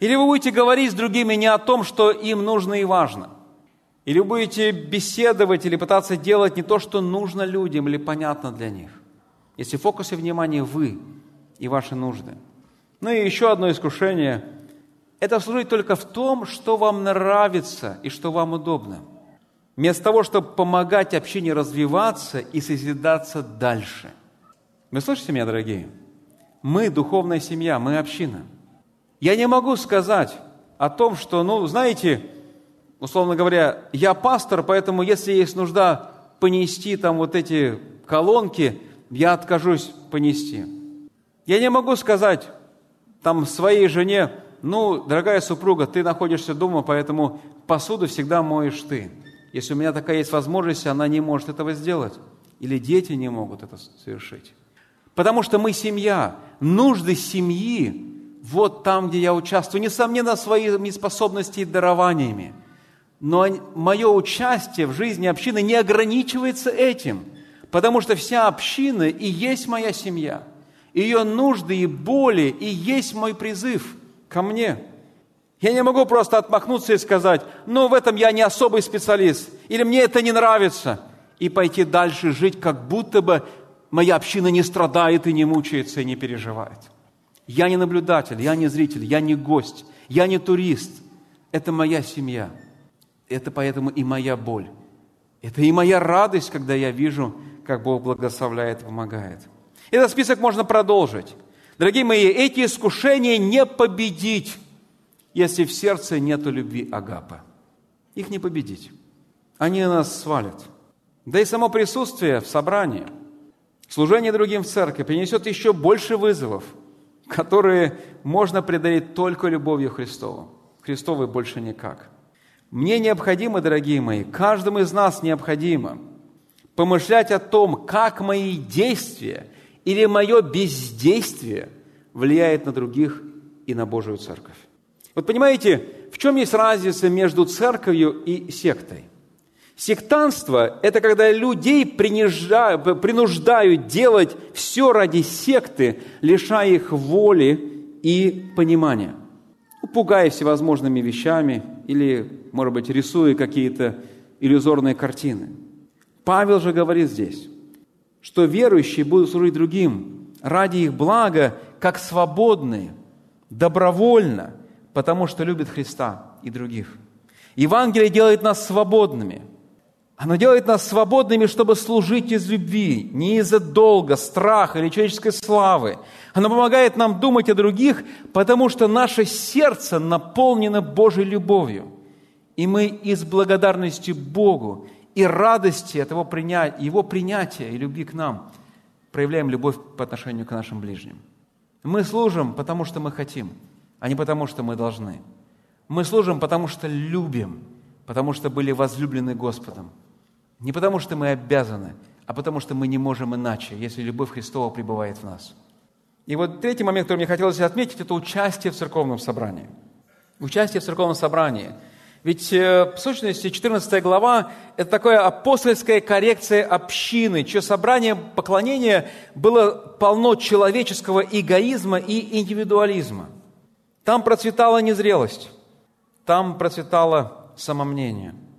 Или вы будете говорить с другими не о том, что им нужно и важно. Или вы будете беседовать или пытаться делать не то, что нужно людям или понятно для них. Если в фокусе внимания вы и ваши нужды. Ну и еще одно искушение – это служить только в том, что вам нравится и что вам удобно – Вместо того, чтобы помогать общине развиваться и созидаться дальше. Вы слышите меня, дорогие? Мы духовная семья, мы община. Я не могу сказать о том, что, ну, знаете, условно говоря, я пастор, поэтому если есть нужда понести там вот эти колонки, я откажусь понести. Я не могу сказать там своей жене, ну, дорогая супруга, ты находишься дома, поэтому посуду всегда моешь ты. Если у меня такая есть возможность, она не может этого сделать. Или дети не могут это совершить. Потому что мы семья. Нужды семьи вот там, где я участвую, несомненно, своими способностями и дарованиями. Но мое участие в жизни общины не ограничивается этим, потому что вся община и есть моя семья. Ее нужды и боли и есть мой призыв ко мне. Я не могу просто отмахнуться и сказать, ну, в этом я не особый специалист, или мне это не нравится, и пойти дальше жить, как будто бы моя община не страдает и не мучается и не переживает. Я не наблюдатель, я не зритель, я не гость, я не турист. Это моя семья. Это поэтому и моя боль. Это и моя радость, когда я вижу, как Бог благословляет помогает. Этот список можно продолжить. Дорогие мои, эти искушения не победить, если в сердце нет любви Агапа. Их не победить. Они нас свалят. Да и само присутствие в собрании, служение другим в церкви принесет еще больше вызовов – которые можно преодолеть только любовью Христову. Христовой больше никак. Мне необходимо, дорогие мои, каждому из нас необходимо помышлять о том, как мои действия или мое бездействие влияет на других и на Божию Церковь. Вот понимаете, в чем есть разница между церковью и сектой? Сектанство – это когда людей принуждают делать все ради секты, лишая их воли и понимания, пугая всевозможными вещами или, может быть, рисуя какие-то иллюзорные картины. Павел же говорит здесь, что верующие будут служить другим ради их блага, как свободные, добровольно, потому что любят Христа и других. Евангелие делает нас свободными – оно делает нас свободными, чтобы служить из любви, не из-за долга, страха или человеческой славы. Оно помогает нам думать о других, потому что наше сердце наполнено Божьей любовью. И мы из благодарности Богу и радости от его, принятия, его принятия и любви к нам проявляем любовь по отношению к нашим ближним. Мы служим, потому что мы хотим, а не потому, что мы должны. Мы служим, потому что любим, потому что были возлюблены Господом. Не потому, что мы обязаны, а потому, что мы не можем иначе, если любовь Христова пребывает в нас. И вот третий момент, который мне хотелось отметить, это участие в церковном собрании. Участие в церковном собрании. Ведь э, в сущности 14 глава – это такая апостольская коррекция общины, чье собрание поклонения было полно человеческого эгоизма и индивидуализма. Там процветала незрелость, там процветало самомнение –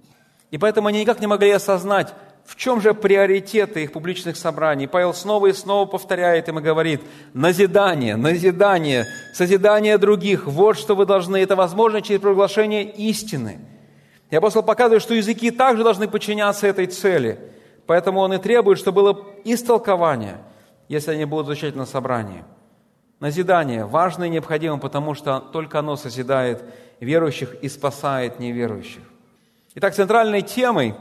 и поэтому они никак не могли осознать, в чем же приоритеты их публичных собраний. Павел снова и снова повторяет им и говорит, назидание, назидание, созидание других, вот что вы должны, это возможно через проглашение истины. И апостол показывает, что языки также должны подчиняться этой цели. Поэтому он и требует, чтобы было истолкование, если они будут звучать на собрании. Назидание важно и необходимо, потому что только оно созидает верующих и спасает неверующих. Итак, центральной темой,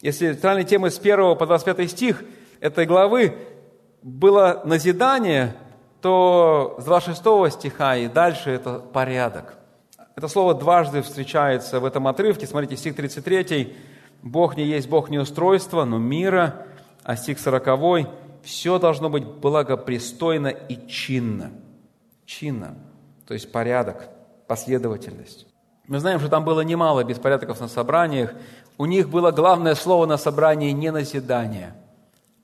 если центральной темой с 1 по 25 стих этой главы было назидание, то с 26 стиха и дальше это порядок. Это слово дважды встречается в этом отрывке. Смотрите, стих 33. «Бог не есть Бог не устройства, но мира». А стих 40. «Все должно быть благопристойно и чинно». Чинно, то есть порядок, последовательность. Мы знаем, что там было немало беспорядков на собраниях. У них было главное слово на собрании не назидание,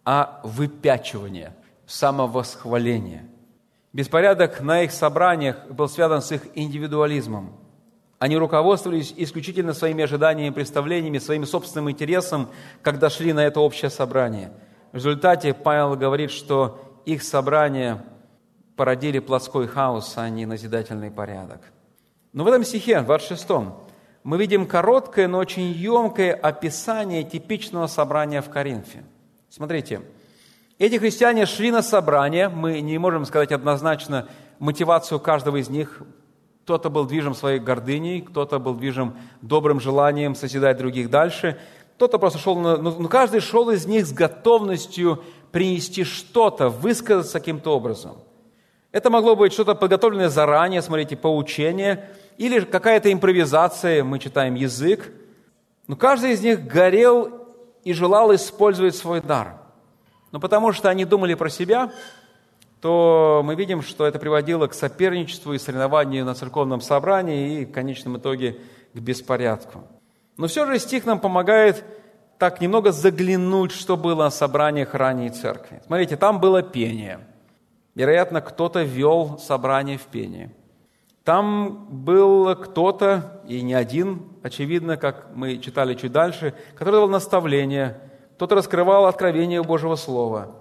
а выпячивание, самовосхваление. Беспорядок на их собраниях был связан с их индивидуализмом. Они руководствовались исключительно своими ожиданиями, представлениями, своим собственным интересом, когда шли на это общее собрание. В результате Павел говорит, что их собрания породили плотской хаос, а не назидательный порядок. Но в этом стихе, 26, мы видим короткое, но очень емкое описание типичного собрания в Коринфе. Смотрите, эти христиане шли на собрание, мы не можем сказать однозначно мотивацию каждого из них. Кто-то был движим своей гордыней, кто-то был движим добрым желанием созидать других дальше. Кто-то просто шел, на, но ну, каждый шел из них с готовностью принести что-то, высказаться каким-то образом. Это могло быть что-то подготовленное заранее, смотрите, поучение, или какая-то импровизация, мы читаем язык. Но каждый из них горел и желал использовать свой дар. Но потому что они думали про себя, то мы видим, что это приводило к соперничеству и соревнованию на церковном собрании и в конечном итоге к беспорядку. Но все же стих нам помогает так немного заглянуть, что было на собраниях ранней церкви. Смотрите, там было пение. Вероятно, кто-то вел собрание в пении. Там был кто-то, и не один, очевидно, как мы читали чуть дальше, который давал наставление, кто-то раскрывал откровение Божьего Слова.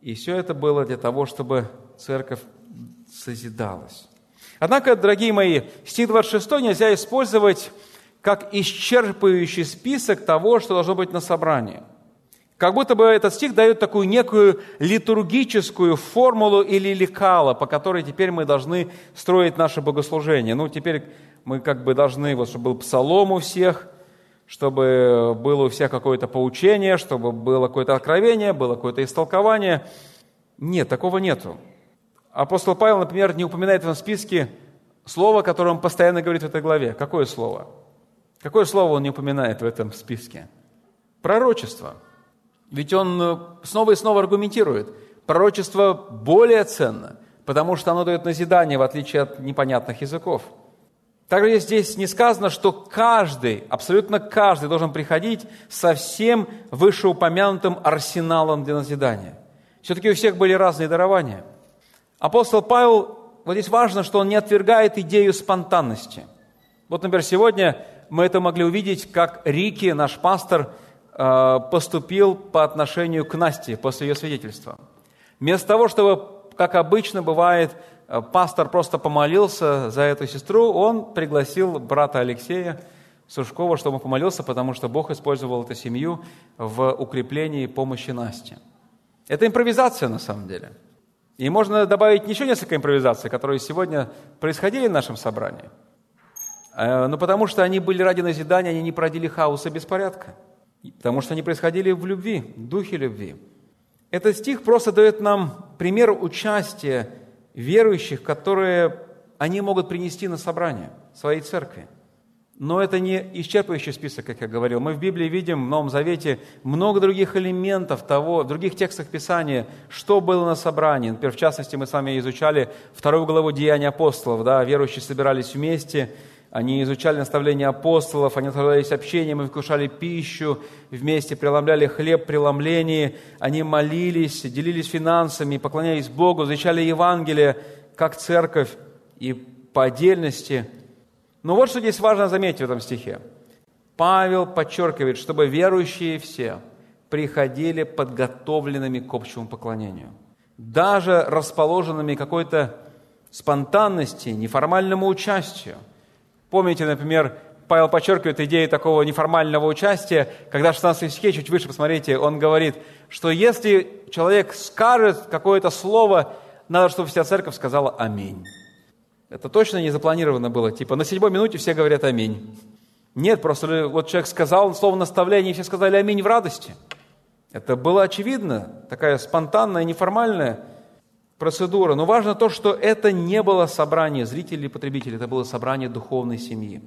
И все это было для того, чтобы церковь созидалась. Однако, дорогие мои, стих 26 нельзя использовать как исчерпывающий список того, что должно быть на собрании. Как будто бы этот стих дает такую некую литургическую формулу или лекало, по которой теперь мы должны строить наше богослужение. Ну, теперь мы как бы должны, вот, чтобы был псалом у всех, чтобы было у всех какое-то поучение, чтобы было какое-то откровение, было какое-то истолкование. Нет, такого нету. Апостол Павел, например, не упоминает в этом списке слово, которое он постоянно говорит в этой главе. Какое слово? Какое слово он не упоминает в этом списке? Пророчество. Ведь он э, снова и снова аргументирует. Пророчество более ценно, потому что оно дает назидание, в отличие от непонятных языков. Также здесь не сказано, что каждый, абсолютно каждый должен приходить со всем вышеупомянутым арсеналом для назидания. Все-таки у всех были разные дарования. Апостол Павел, вот здесь важно, что он не отвергает идею спонтанности. Вот, например, сегодня мы это могли увидеть, как Рики, наш пастор, э, поступил по отношению к Насте после ее свидетельства. Вместо того, чтобы, как обычно бывает, э, пастор просто помолился за эту сестру, он пригласил брата Алексея Сушкова, чтобы он помолился, потому что Бог использовал эту семью в укреплении помощи Насте. Это импровизация на самом деле. И можно добавить еще несколько импровизаций, которые сегодня происходили в нашем собрании – но потому что они были ради назидания, они не породили хаоса и беспорядка. Потому что они происходили в любви, в духе любви. Этот стих просто дает нам пример участия верующих, которые они могут принести на собрание своей церкви. Но это не исчерпывающий список, как я говорил. Мы в Библии видим, в Новом Завете, много других элементов того, в других текстах Писания, что было на собрании. Например, в частности, мы с вами изучали вторую главу Деяния апостолов. Да, верующие собирались вместе, они изучали наставления апостолов, они наслаждались общением и вкушали пищу, вместе преломляли хлеб преломлении, они молились, делились финансами, поклонялись Богу, изучали Евангелие как церковь и по отдельности. Но вот что здесь важно заметить в этом стихе. Павел подчеркивает, чтобы верующие все приходили подготовленными к общему поклонению. Даже расположенными какой-то спонтанности, неформальному участию – Помните, например, Павел подчеркивает идею такого неформального участия, когда в 16 стихе, чуть выше, посмотрите, он говорит, что если человек скажет какое-то слово, надо, чтобы вся церковь сказала «Аминь». Это точно не запланировано было. Типа на седьмой минуте все говорят «Аминь». Нет, просто вот человек сказал слово наставление, и все сказали «Аминь» в радости. Это было очевидно, такая спонтанная, неформальная процедура. Но важно то, что это не было собрание зрителей и потребителей, это было собрание духовной семьи.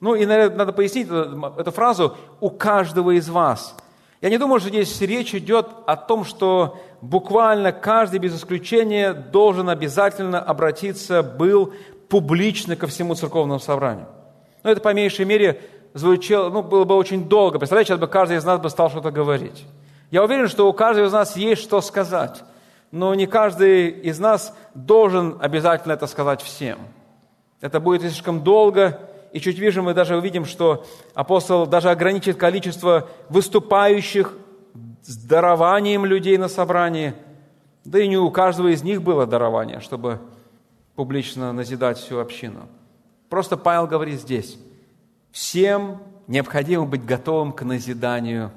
Ну и, наверное, надо пояснить эту, фразу «у каждого из вас». Я не думаю, что здесь речь идет о том, что буквально каждый без исключения должен обязательно обратиться, был публично ко всему церковному собранию. Но это по меньшей мере звучало, ну, было бы очень долго. Представляете, сейчас бы каждый из нас бы стал что-то говорить. Я уверен, что у каждого из нас есть что сказать но не каждый из нас должен обязательно это сказать всем. Это будет слишком долго, и чуть выше мы даже увидим, что апостол даже ограничит количество выступающих с дарованием людей на собрании. Да и не у каждого из них было дарование, чтобы публично назидать всю общину. Просто Павел говорит здесь, всем необходимо быть готовым к назиданию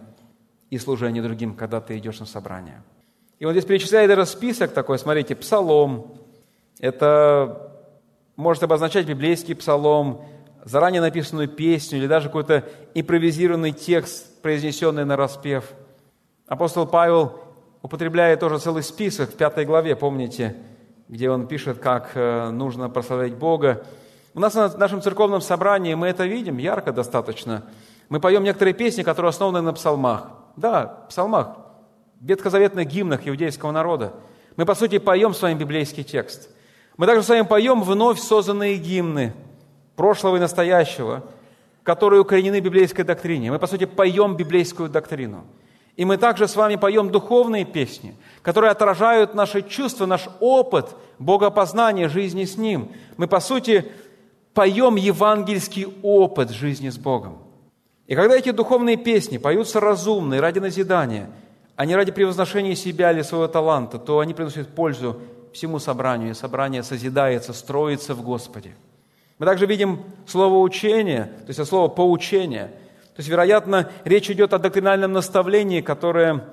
и служению другим, когда ты идешь на собрание. И он здесь перечисляет даже список такой, смотрите, псалом. Это может обозначать библейский псалом, заранее написанную песню или даже какой-то импровизированный текст, произнесенный на распев. Апостол Павел употребляет тоже целый список в пятой главе, помните, где он пишет, как э, нужно прославлять Бога. У нас на нашем церковном собрании мы это видим ярко достаточно. Мы поем некоторые песни, которые основаны на псалмах. Да, псалмах, ветхозаветных гимнах иудейского народа. Мы, по сути, поем с вами библейский текст. Мы также с вами поем вновь созданные гимны прошлого и настоящего, которые укоренены в библейской доктрине. Мы, по сути, поем библейскую доктрину. И мы также с вами поем духовные песни, которые отражают наши чувства, наш опыт богопознания, жизни с Ним. Мы, по сути, поем евангельский опыт жизни с Богом. И когда эти духовные песни поются разумно ради назидания, а не ради превозношения себя или своего таланта, то они приносят пользу всему собранию, и собрание созидается, строится в Господе. Мы также видим слово «учение», то есть слово «поучение», то есть, вероятно, речь идет о доктринальном наставлении, которое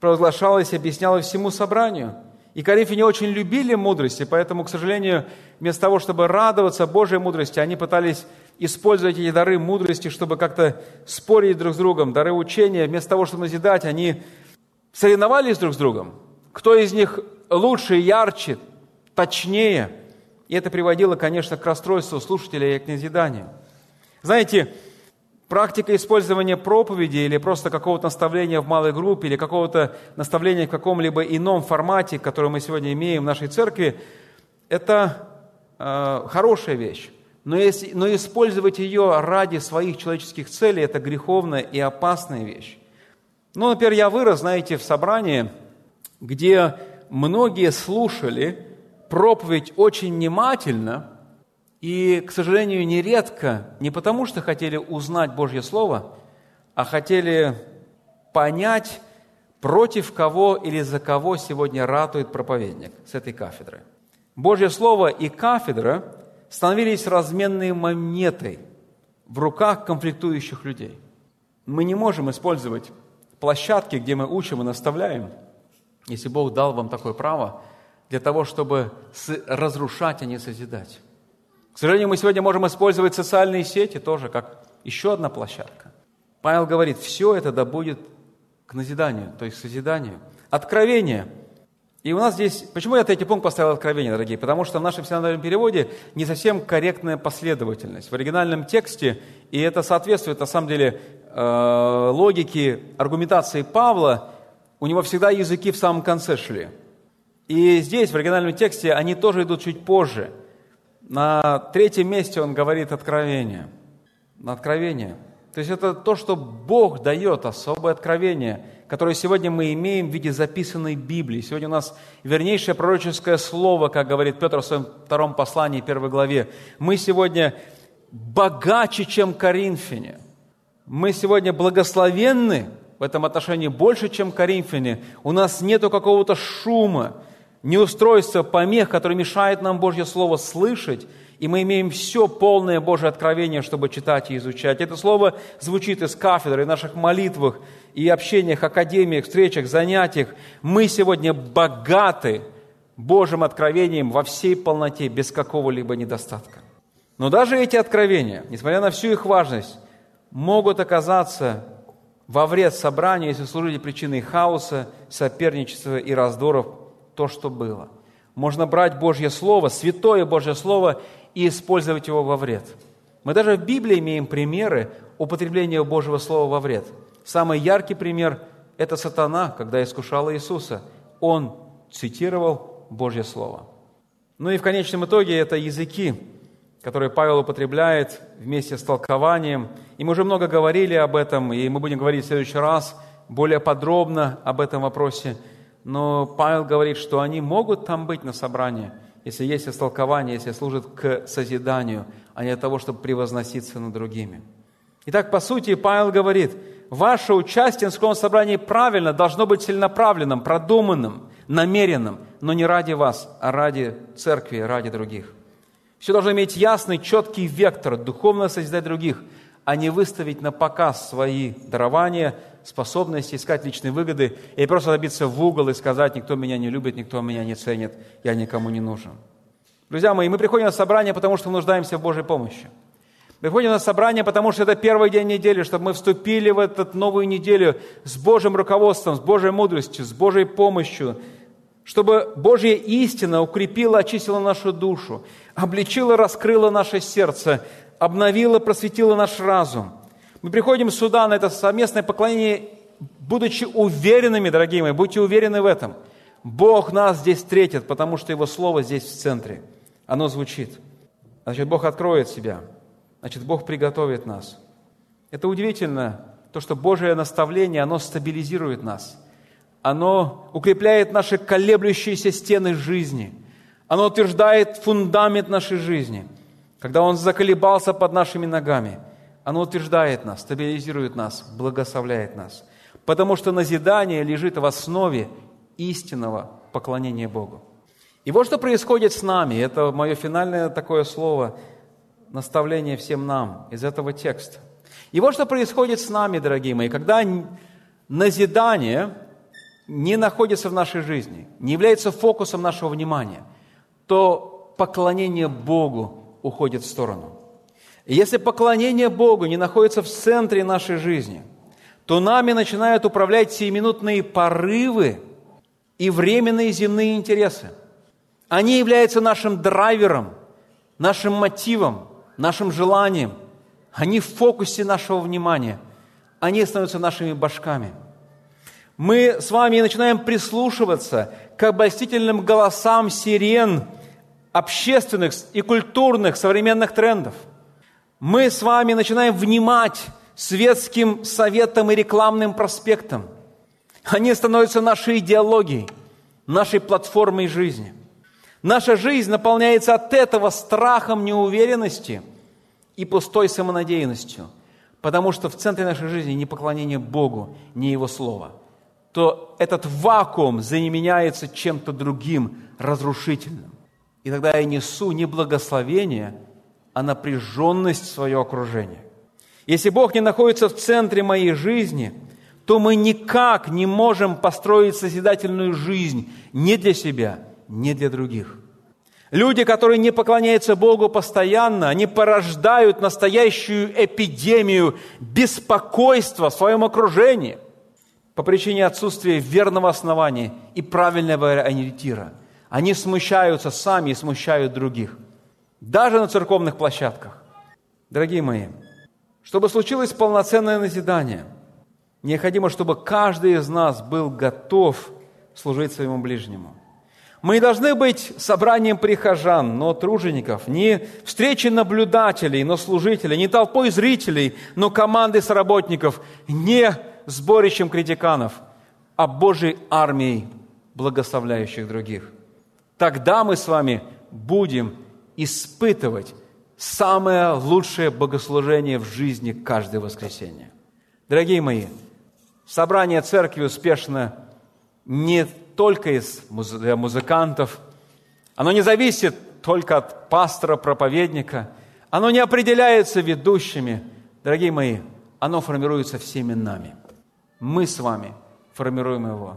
провозглашалось и объяснялось всему собранию. И коринфяне очень любили мудрости, поэтому, к сожалению, вместо того, чтобы радоваться Божьей мудрости, они пытались использовать эти дары мудрости, чтобы как-то спорить друг с другом, дары учения. Вместо того, чтобы назидать, они соревновались друг с другом. Кто из них лучше, ярче, точнее. И это приводило, конечно, к расстройству слушателя и к назиданию. Знаете, Практика использования проповеди или просто какого-то наставления в малой группе или какого-то наставления в каком-либо ином формате, который мы сегодня имеем в нашей церкви, это э, хорошая вещь. Но, если, но использовать ее ради своих человеческих целей – это греховная и опасная вещь. Ну, например, я вырос, знаете, в собрании, где многие слушали проповедь очень внимательно – и, к сожалению, нередко не потому, что хотели узнать Божье Слово, а хотели понять, против кого или за кого сегодня ратует проповедник с этой кафедры. Божье Слово и кафедра становились разменной монетой в руках конфликтующих людей. Мы не можем использовать площадки, где мы учим и наставляем, если Бог дал вам такое право, для того, чтобы разрушать, а не созидать. К сожалению, мы сегодня можем использовать социальные сети тоже как еще одна площадка. Павел говорит, все это да будет к назиданию, то есть к созиданию. Откровение. И у нас здесь, почему я третий пункт поставил откровение, дорогие? Потому что в нашем синодальном переводе не совсем корректная последовательность. В оригинальном тексте, и это соответствует на самом деле э, логике аргументации Павла, у него всегда языки в самом конце шли. И здесь, в оригинальном тексте, они тоже идут чуть позже – на третьем месте он говорит откровение. На откровение. То есть это то, что Бог дает, особое откровение, которое сегодня мы имеем в виде записанной Библии. Сегодня у нас вернейшее пророческое слово, как говорит Петр в своем втором послании, первой главе. Мы сегодня богаче, чем Коринфяне. Мы сегодня благословенны в этом отношении больше, чем Коринфяне. У нас нету какого-то шума, неустройство, помех, который мешает нам Божье Слово слышать, и мы имеем все полное Божье откровение, чтобы читать и изучать. Это слово звучит из кафедры, в наших молитвах и общениях, академиях, встречах, занятиях. Мы сегодня богаты Божьим откровением во всей полноте, без какого-либо недостатка. Но даже эти откровения, несмотря на всю их важность, могут оказаться во вред собранию, если служили причиной хаоса, соперничества и раздоров то, что было. Можно брать Божье Слово, святое Божье Слово, и использовать его во вред. Мы даже в Библии имеем примеры употребления Божьего Слова во вред. Самый яркий пример – это сатана, когда искушал Иисуса. Он цитировал Божье Слово. Ну и в конечном итоге это языки, которые Павел употребляет вместе с толкованием. И мы уже много говорили об этом, и мы будем говорить в следующий раз более подробно об этом вопросе – но Павел говорит, что они могут там быть на собрании, если есть истолкование, если служат к созиданию, а не для того, чтобы превозноситься над другими. Итак, по сути, Павел говорит, ваше участие в скромном собрании правильно, должно быть целенаправленным, продуманным, намеренным, но не ради вас, а ради церкви, ради других. Все должно иметь ясный, четкий вектор, духовно созидать других, а не выставить на показ свои дарования – способности искать личные выгоды и просто добиться в угол и сказать, никто меня не любит, никто меня не ценит, я никому не нужен. Друзья мои, мы приходим на собрание, потому что нуждаемся в Божьей помощи. Приходим на собрание, потому что это первый день недели, чтобы мы вступили в эту новую неделю с Божьим руководством, с Божьей мудростью, с Божьей помощью, чтобы Божья истина укрепила, очистила нашу душу, обличила, раскрыла наше сердце, обновила, просветила наш разум. Мы приходим сюда на это совместное поклонение, будучи уверенными, дорогие мои, будьте уверены в этом. Бог нас здесь встретит, потому что Его Слово здесь в центре. Оно звучит. Значит, Бог откроет себя. Значит, Бог приготовит нас. Это удивительно, то, что Божие наставление, оно стабилизирует нас. Оно укрепляет наши колеблющиеся стены жизни. Оно утверждает фундамент нашей жизни. Когда он заколебался под нашими ногами, оно утверждает нас, стабилизирует нас, благословляет нас. Потому что назидание лежит в основе истинного поклонения Богу. И вот что происходит с нами, это мое финальное такое слово, наставление всем нам из этого текста. И вот что происходит с нами, дорогие мои, когда назидание не находится в нашей жизни, не является фокусом нашего внимания, то поклонение Богу уходит в сторону. И если поклонение Богу не находится в центре нашей жизни, то нами начинают управлять сиюминутные порывы и временные земные интересы. Они являются нашим драйвером, нашим мотивом, нашим желанием. Они в фокусе нашего внимания. Они становятся нашими башками. Мы с вами начинаем прислушиваться к обольстительным голосам сирен общественных и культурных современных трендов. Мы с вами начинаем внимать светским советам и рекламным проспектам. Они становятся нашей идеологией, нашей платформой жизни – Наша жизнь наполняется от этого страхом неуверенности и пустой самонадеянностью, потому что в центре нашей жизни не поклонение Богу, не Его Слово, то этот вакуум заменяется чем-то другим, разрушительным. И тогда я несу не благословение, а напряженность в свое окружение. Если Бог не находится в центре моей жизни, то мы никак не можем построить созидательную жизнь не для себя – не для других. Люди, которые не поклоняются Богу постоянно, они порождают настоящую эпидемию беспокойства в своем окружении по причине отсутствия верного основания и правильного ориентира. Они смущаются сами и смущают других. Даже на церковных площадках. Дорогие мои, чтобы случилось полноценное назидание, необходимо, чтобы каждый из нас был готов служить своему ближнему – мы не должны быть собранием прихожан, но тружеников, не встречи наблюдателей, но служителей, не толпой зрителей, но командой сработников, не сборищем критиканов, а Божьей армией, благословляющих других. Тогда мы с вами будем испытывать самое лучшее богослужение в жизни каждое воскресенье. Дорогие мои, собрание церкви успешно не только из музыкантов, оно не зависит только от пастора, проповедника, оно не определяется ведущими. Дорогие мои, оно формируется всеми нами. Мы с вами формируем его.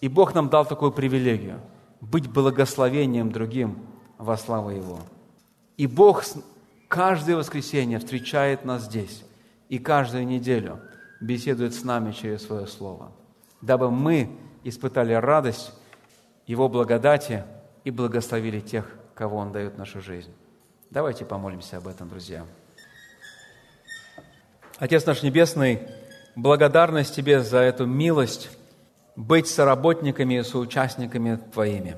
И Бог нам дал такую привилегию – быть благословением другим во славу Его. И Бог каждое воскресенье встречает нас здесь и каждую неделю беседует с нами через Свое Слово, дабы мы испытали радость Его благодати и благословили тех, кого Он дает в нашу жизнь. Давайте помолимся об этом, друзья. Отец наш Небесный, благодарность Тебе за эту милость быть соработниками и соучастниками Твоими.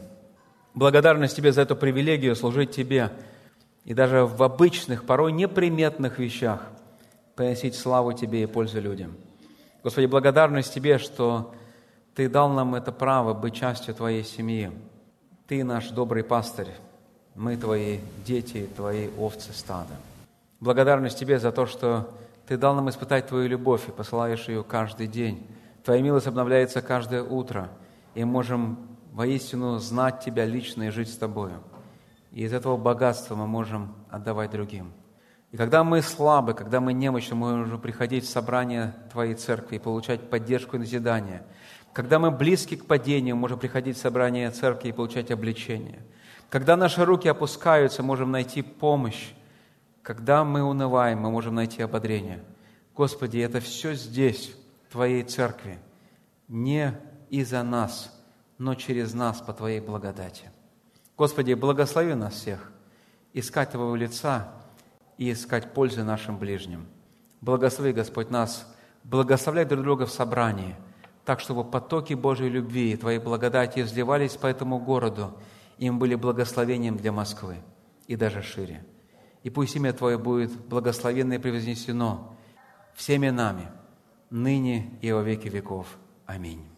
Благодарность Тебе за эту привилегию служить Тебе и даже в обычных, порой неприметных вещах приносить славу Тебе и пользу людям. Господи, благодарность Тебе, что ты дал нам это право быть частью Твоей семьи. Ты наш добрый пастырь. Мы Твои дети, Твои овцы стада. Благодарность Тебе за то, что Ты дал нам испытать Твою любовь и посылаешь ее каждый день. Твоя милость обновляется каждое утро, и мы можем воистину знать Тебя лично и жить с Тобою. И из этого богатства мы можем отдавать другим. И когда мы слабы, когда мы немощны, мы можем приходить в собрание Твоей церкви и получать поддержку и назидание – когда мы близки к падению, можем приходить в собрание церкви и получать обличение. Когда наши руки опускаются, можем найти помощь Когда мы унываем, мы можем найти ободрение. Господи, это все здесь, Твоей церкви, не из-за нас, но через нас по Твоей благодати. Господи, благослови нас всех искать Твоего лица и искать пользы нашим ближним. Благослови, Господь, нас, благословляй друг друга в собрании, так, чтобы потоки Божьей любви и Твоей благодати изливались по этому городу, им были благословением для Москвы и даже шире. И пусть имя Твое будет благословенно и превознесено всеми нами, ныне и во веки веков. Аминь.